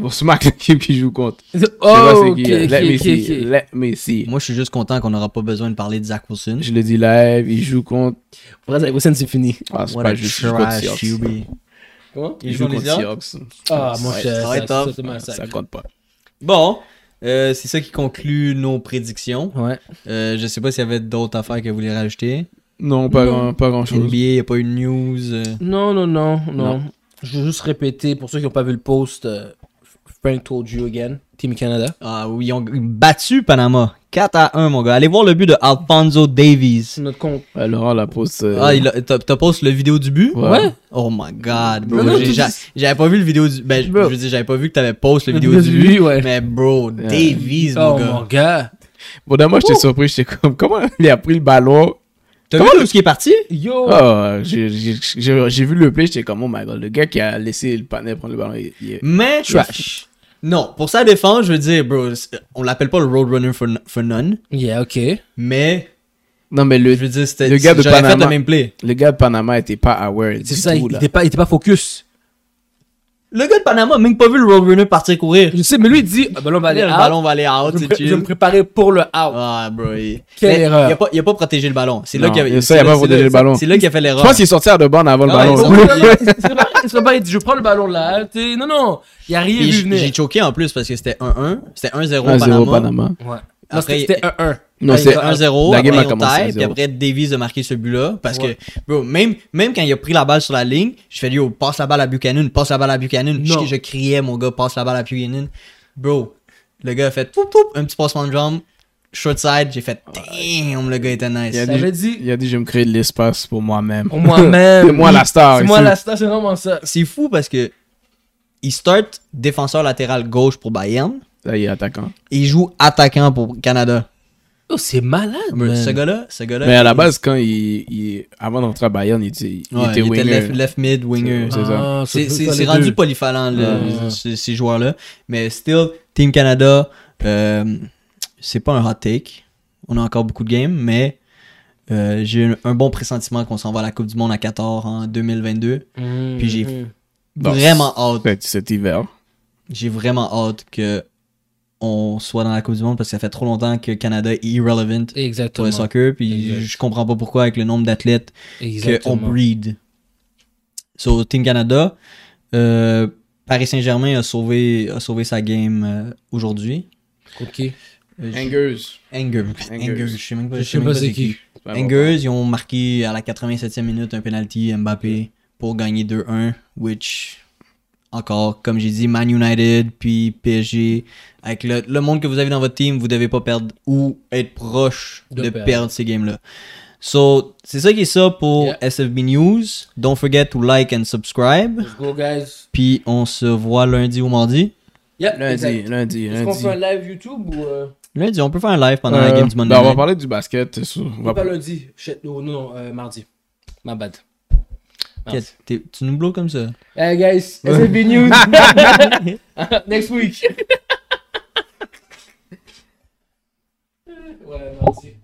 Vont smack l'équipe qui joue contre. Oh, Je sais pas c'est ok, qui. là. ok, Let me ok, see. Let me see. Moi, je suis juste content qu'on n'aura pas besoin de parler de Zach Wilson. Je le dis live, il joue contre. Pour vrai, Wilson, c'est fini. Ah, c'est What pas juste il. QB. Comment? Il joue contre Seahawks? Ah, mon Ouais, cher, être ça, Ça ça. compte pas. Bon, euh, c'est ça qui conclut nos prédictions. Ouais. Euh, je sais pas s'il y avait d'autres affaires que vous voulez rajouter. Non, pas, Non. grand- pas grand chose. NBA, il n'y a pas eu de news. euh. Non, non, non, non. Non. Je veux juste répéter, pour ceux qui n'ont pas vu le post, euh, Frank told you again, Team Canada. Ah oui, ils ont battu Panama. 4 à 1, mon gars. Allez voir le but de Alfonso Davies. C'est notre compte. Ouais, Laurent la pose. euh, Ah, il a- t'as posté le vidéo du but? Ouais. Oh my god, bro. J'avais pas vu le vidéo du. Ben, je veux dire, j'avais pas vu que t'avais posté le Le vidéo du but. but, ouais. Mais bro, Davies, Oh mon gars. mon gars. Bon, d'abord, moi, j'étais surpris. J'étais comme, comment il a pris le ballon? T'as vu ce qui est parti? Yo. Ah, j'ai- vu le play, j'étais comme, oh my god, le gars qui a laissé le panel prendre le ballon, il, il est. Mais. Trash. Non, pour sa défense, je veux dire, bro, on l'appelle pas le Roadrunner for, for none. Yeah, ok. Mais. Non, mais le, Je veux dire, c'était. Le gars de j'aurais fait Panama- le même play. le gars de Panama était pas aware. C'est du ça, tout, il était pas, il était pas focus. Le gars de Panama a même pas vu le Roadrunner partir courir. Je sais, mais lui, il dit, ah, ben là, on va aller le out. ballon va aller out, Je c'est me, je me préparais pour le out. Ah, bro. Il... Quelle Mais erreur. Il a, pas, il a pas protégé le ballon. C'est là qu'il a, ça, il a c'est pas là- c'est protégé là- le ballon. C'est là qu'il a fait Je l'erreur. pense qu'il est sorti à de bande avant le ballon. pas- il serait pas- il dit, je prends le ballon là. Non, non, il a rien vu venir. J'ai choqué en plus parce que c'était 1-1. C'était 1-0 1-0 Panama. Panama. Ouais. Non, Après, c'était 1-1. Non, Après, c'est 1-0. La game après, a commencé Puis 0. après, Davies a marqué ce but-là. Parce Ouais. que, bro, même, même quand il a pris la balle sur la ligne, je fais yo, passe la balle à Buchanan, passe la balle à Buchanan. Je, criais, mon gars, passe la balle à Buchanan. Bro, le gars a fait poup, poup, un petit passement de jambe, short side. J'ai fait damn, le gars était nice. Il a dit- avait dit, Il a dit, je vais me créer de l'espace pour moi-même. pour moi-même. C'est moi la star. C'est moi la star, c'est vraiment ça. C'est fou parce que il start défenseur latéral gauche pour Bayern Là, il est attaquant. et il joue attaquant pour Canada. Oh, c'est malade, Mais man. Ce gars-là, ce gars-là. Mais à la base, quand il, il- avant d'entrer à Bayern, il était, il Ouais, était il était left, left mid, winger. C'est ça. Ah, C'est rendu polyvalent, ces joueurs-là. Mais still, Team Canada, euh, c'est pas un hot take. On a encore beaucoup de games, mais euh, j'ai un, un bon pressentiment qu'on s'en va à la Coupe du Monde à 14 en 2022. Mhm. Puis j'ai Mhm. Bon, vraiment hâte. Cet, cet hiver. J'ai vraiment hâte que on soit dans la Coupe du Monde parce que ça fait trop longtemps que Canada est irrelevant pour Exactement. le soccer. Puis je comprends pas pourquoi avec le nombre d'athlètes qu'on breed. So, Team Canada, euh, Paris Saint-Germain a sauvé, a sauvé sa game euh, aujourd'hui. Ok. Euh, Angers. Anger. Angers. Anger. Je sais même pas, Je sais même pas c'est qui. Angers, ils ont marqué à la 87e minute un penalty Mbappé pour gagner 2-1, which, encore, comme j'ai dit, Man United, puis PSG, avec le, le monde que vous avez dans votre team, vous devez pas perdre ou être proche De de, perdre. perdre. ces games-là. So, c'est ça qui est ça pour Yeah. SFB News. Don't forget to like and subscribe. Let's go, guys. Puis on se voit lundi ou mardi. Yep, Lundi, exact. lundi, Est-ce qu'on lundi. fait un live YouTube ou. Euh... Lundi, on peut faire un live pendant la Euh, game du Monday ben, on va parler du basket. c'est sûr. On va- Pas lundi. Shit, non, non, non, euh, mardi. My bad. Tu nous blows comme ça. Hey guys, SLB News. Next week. ouais, mardi.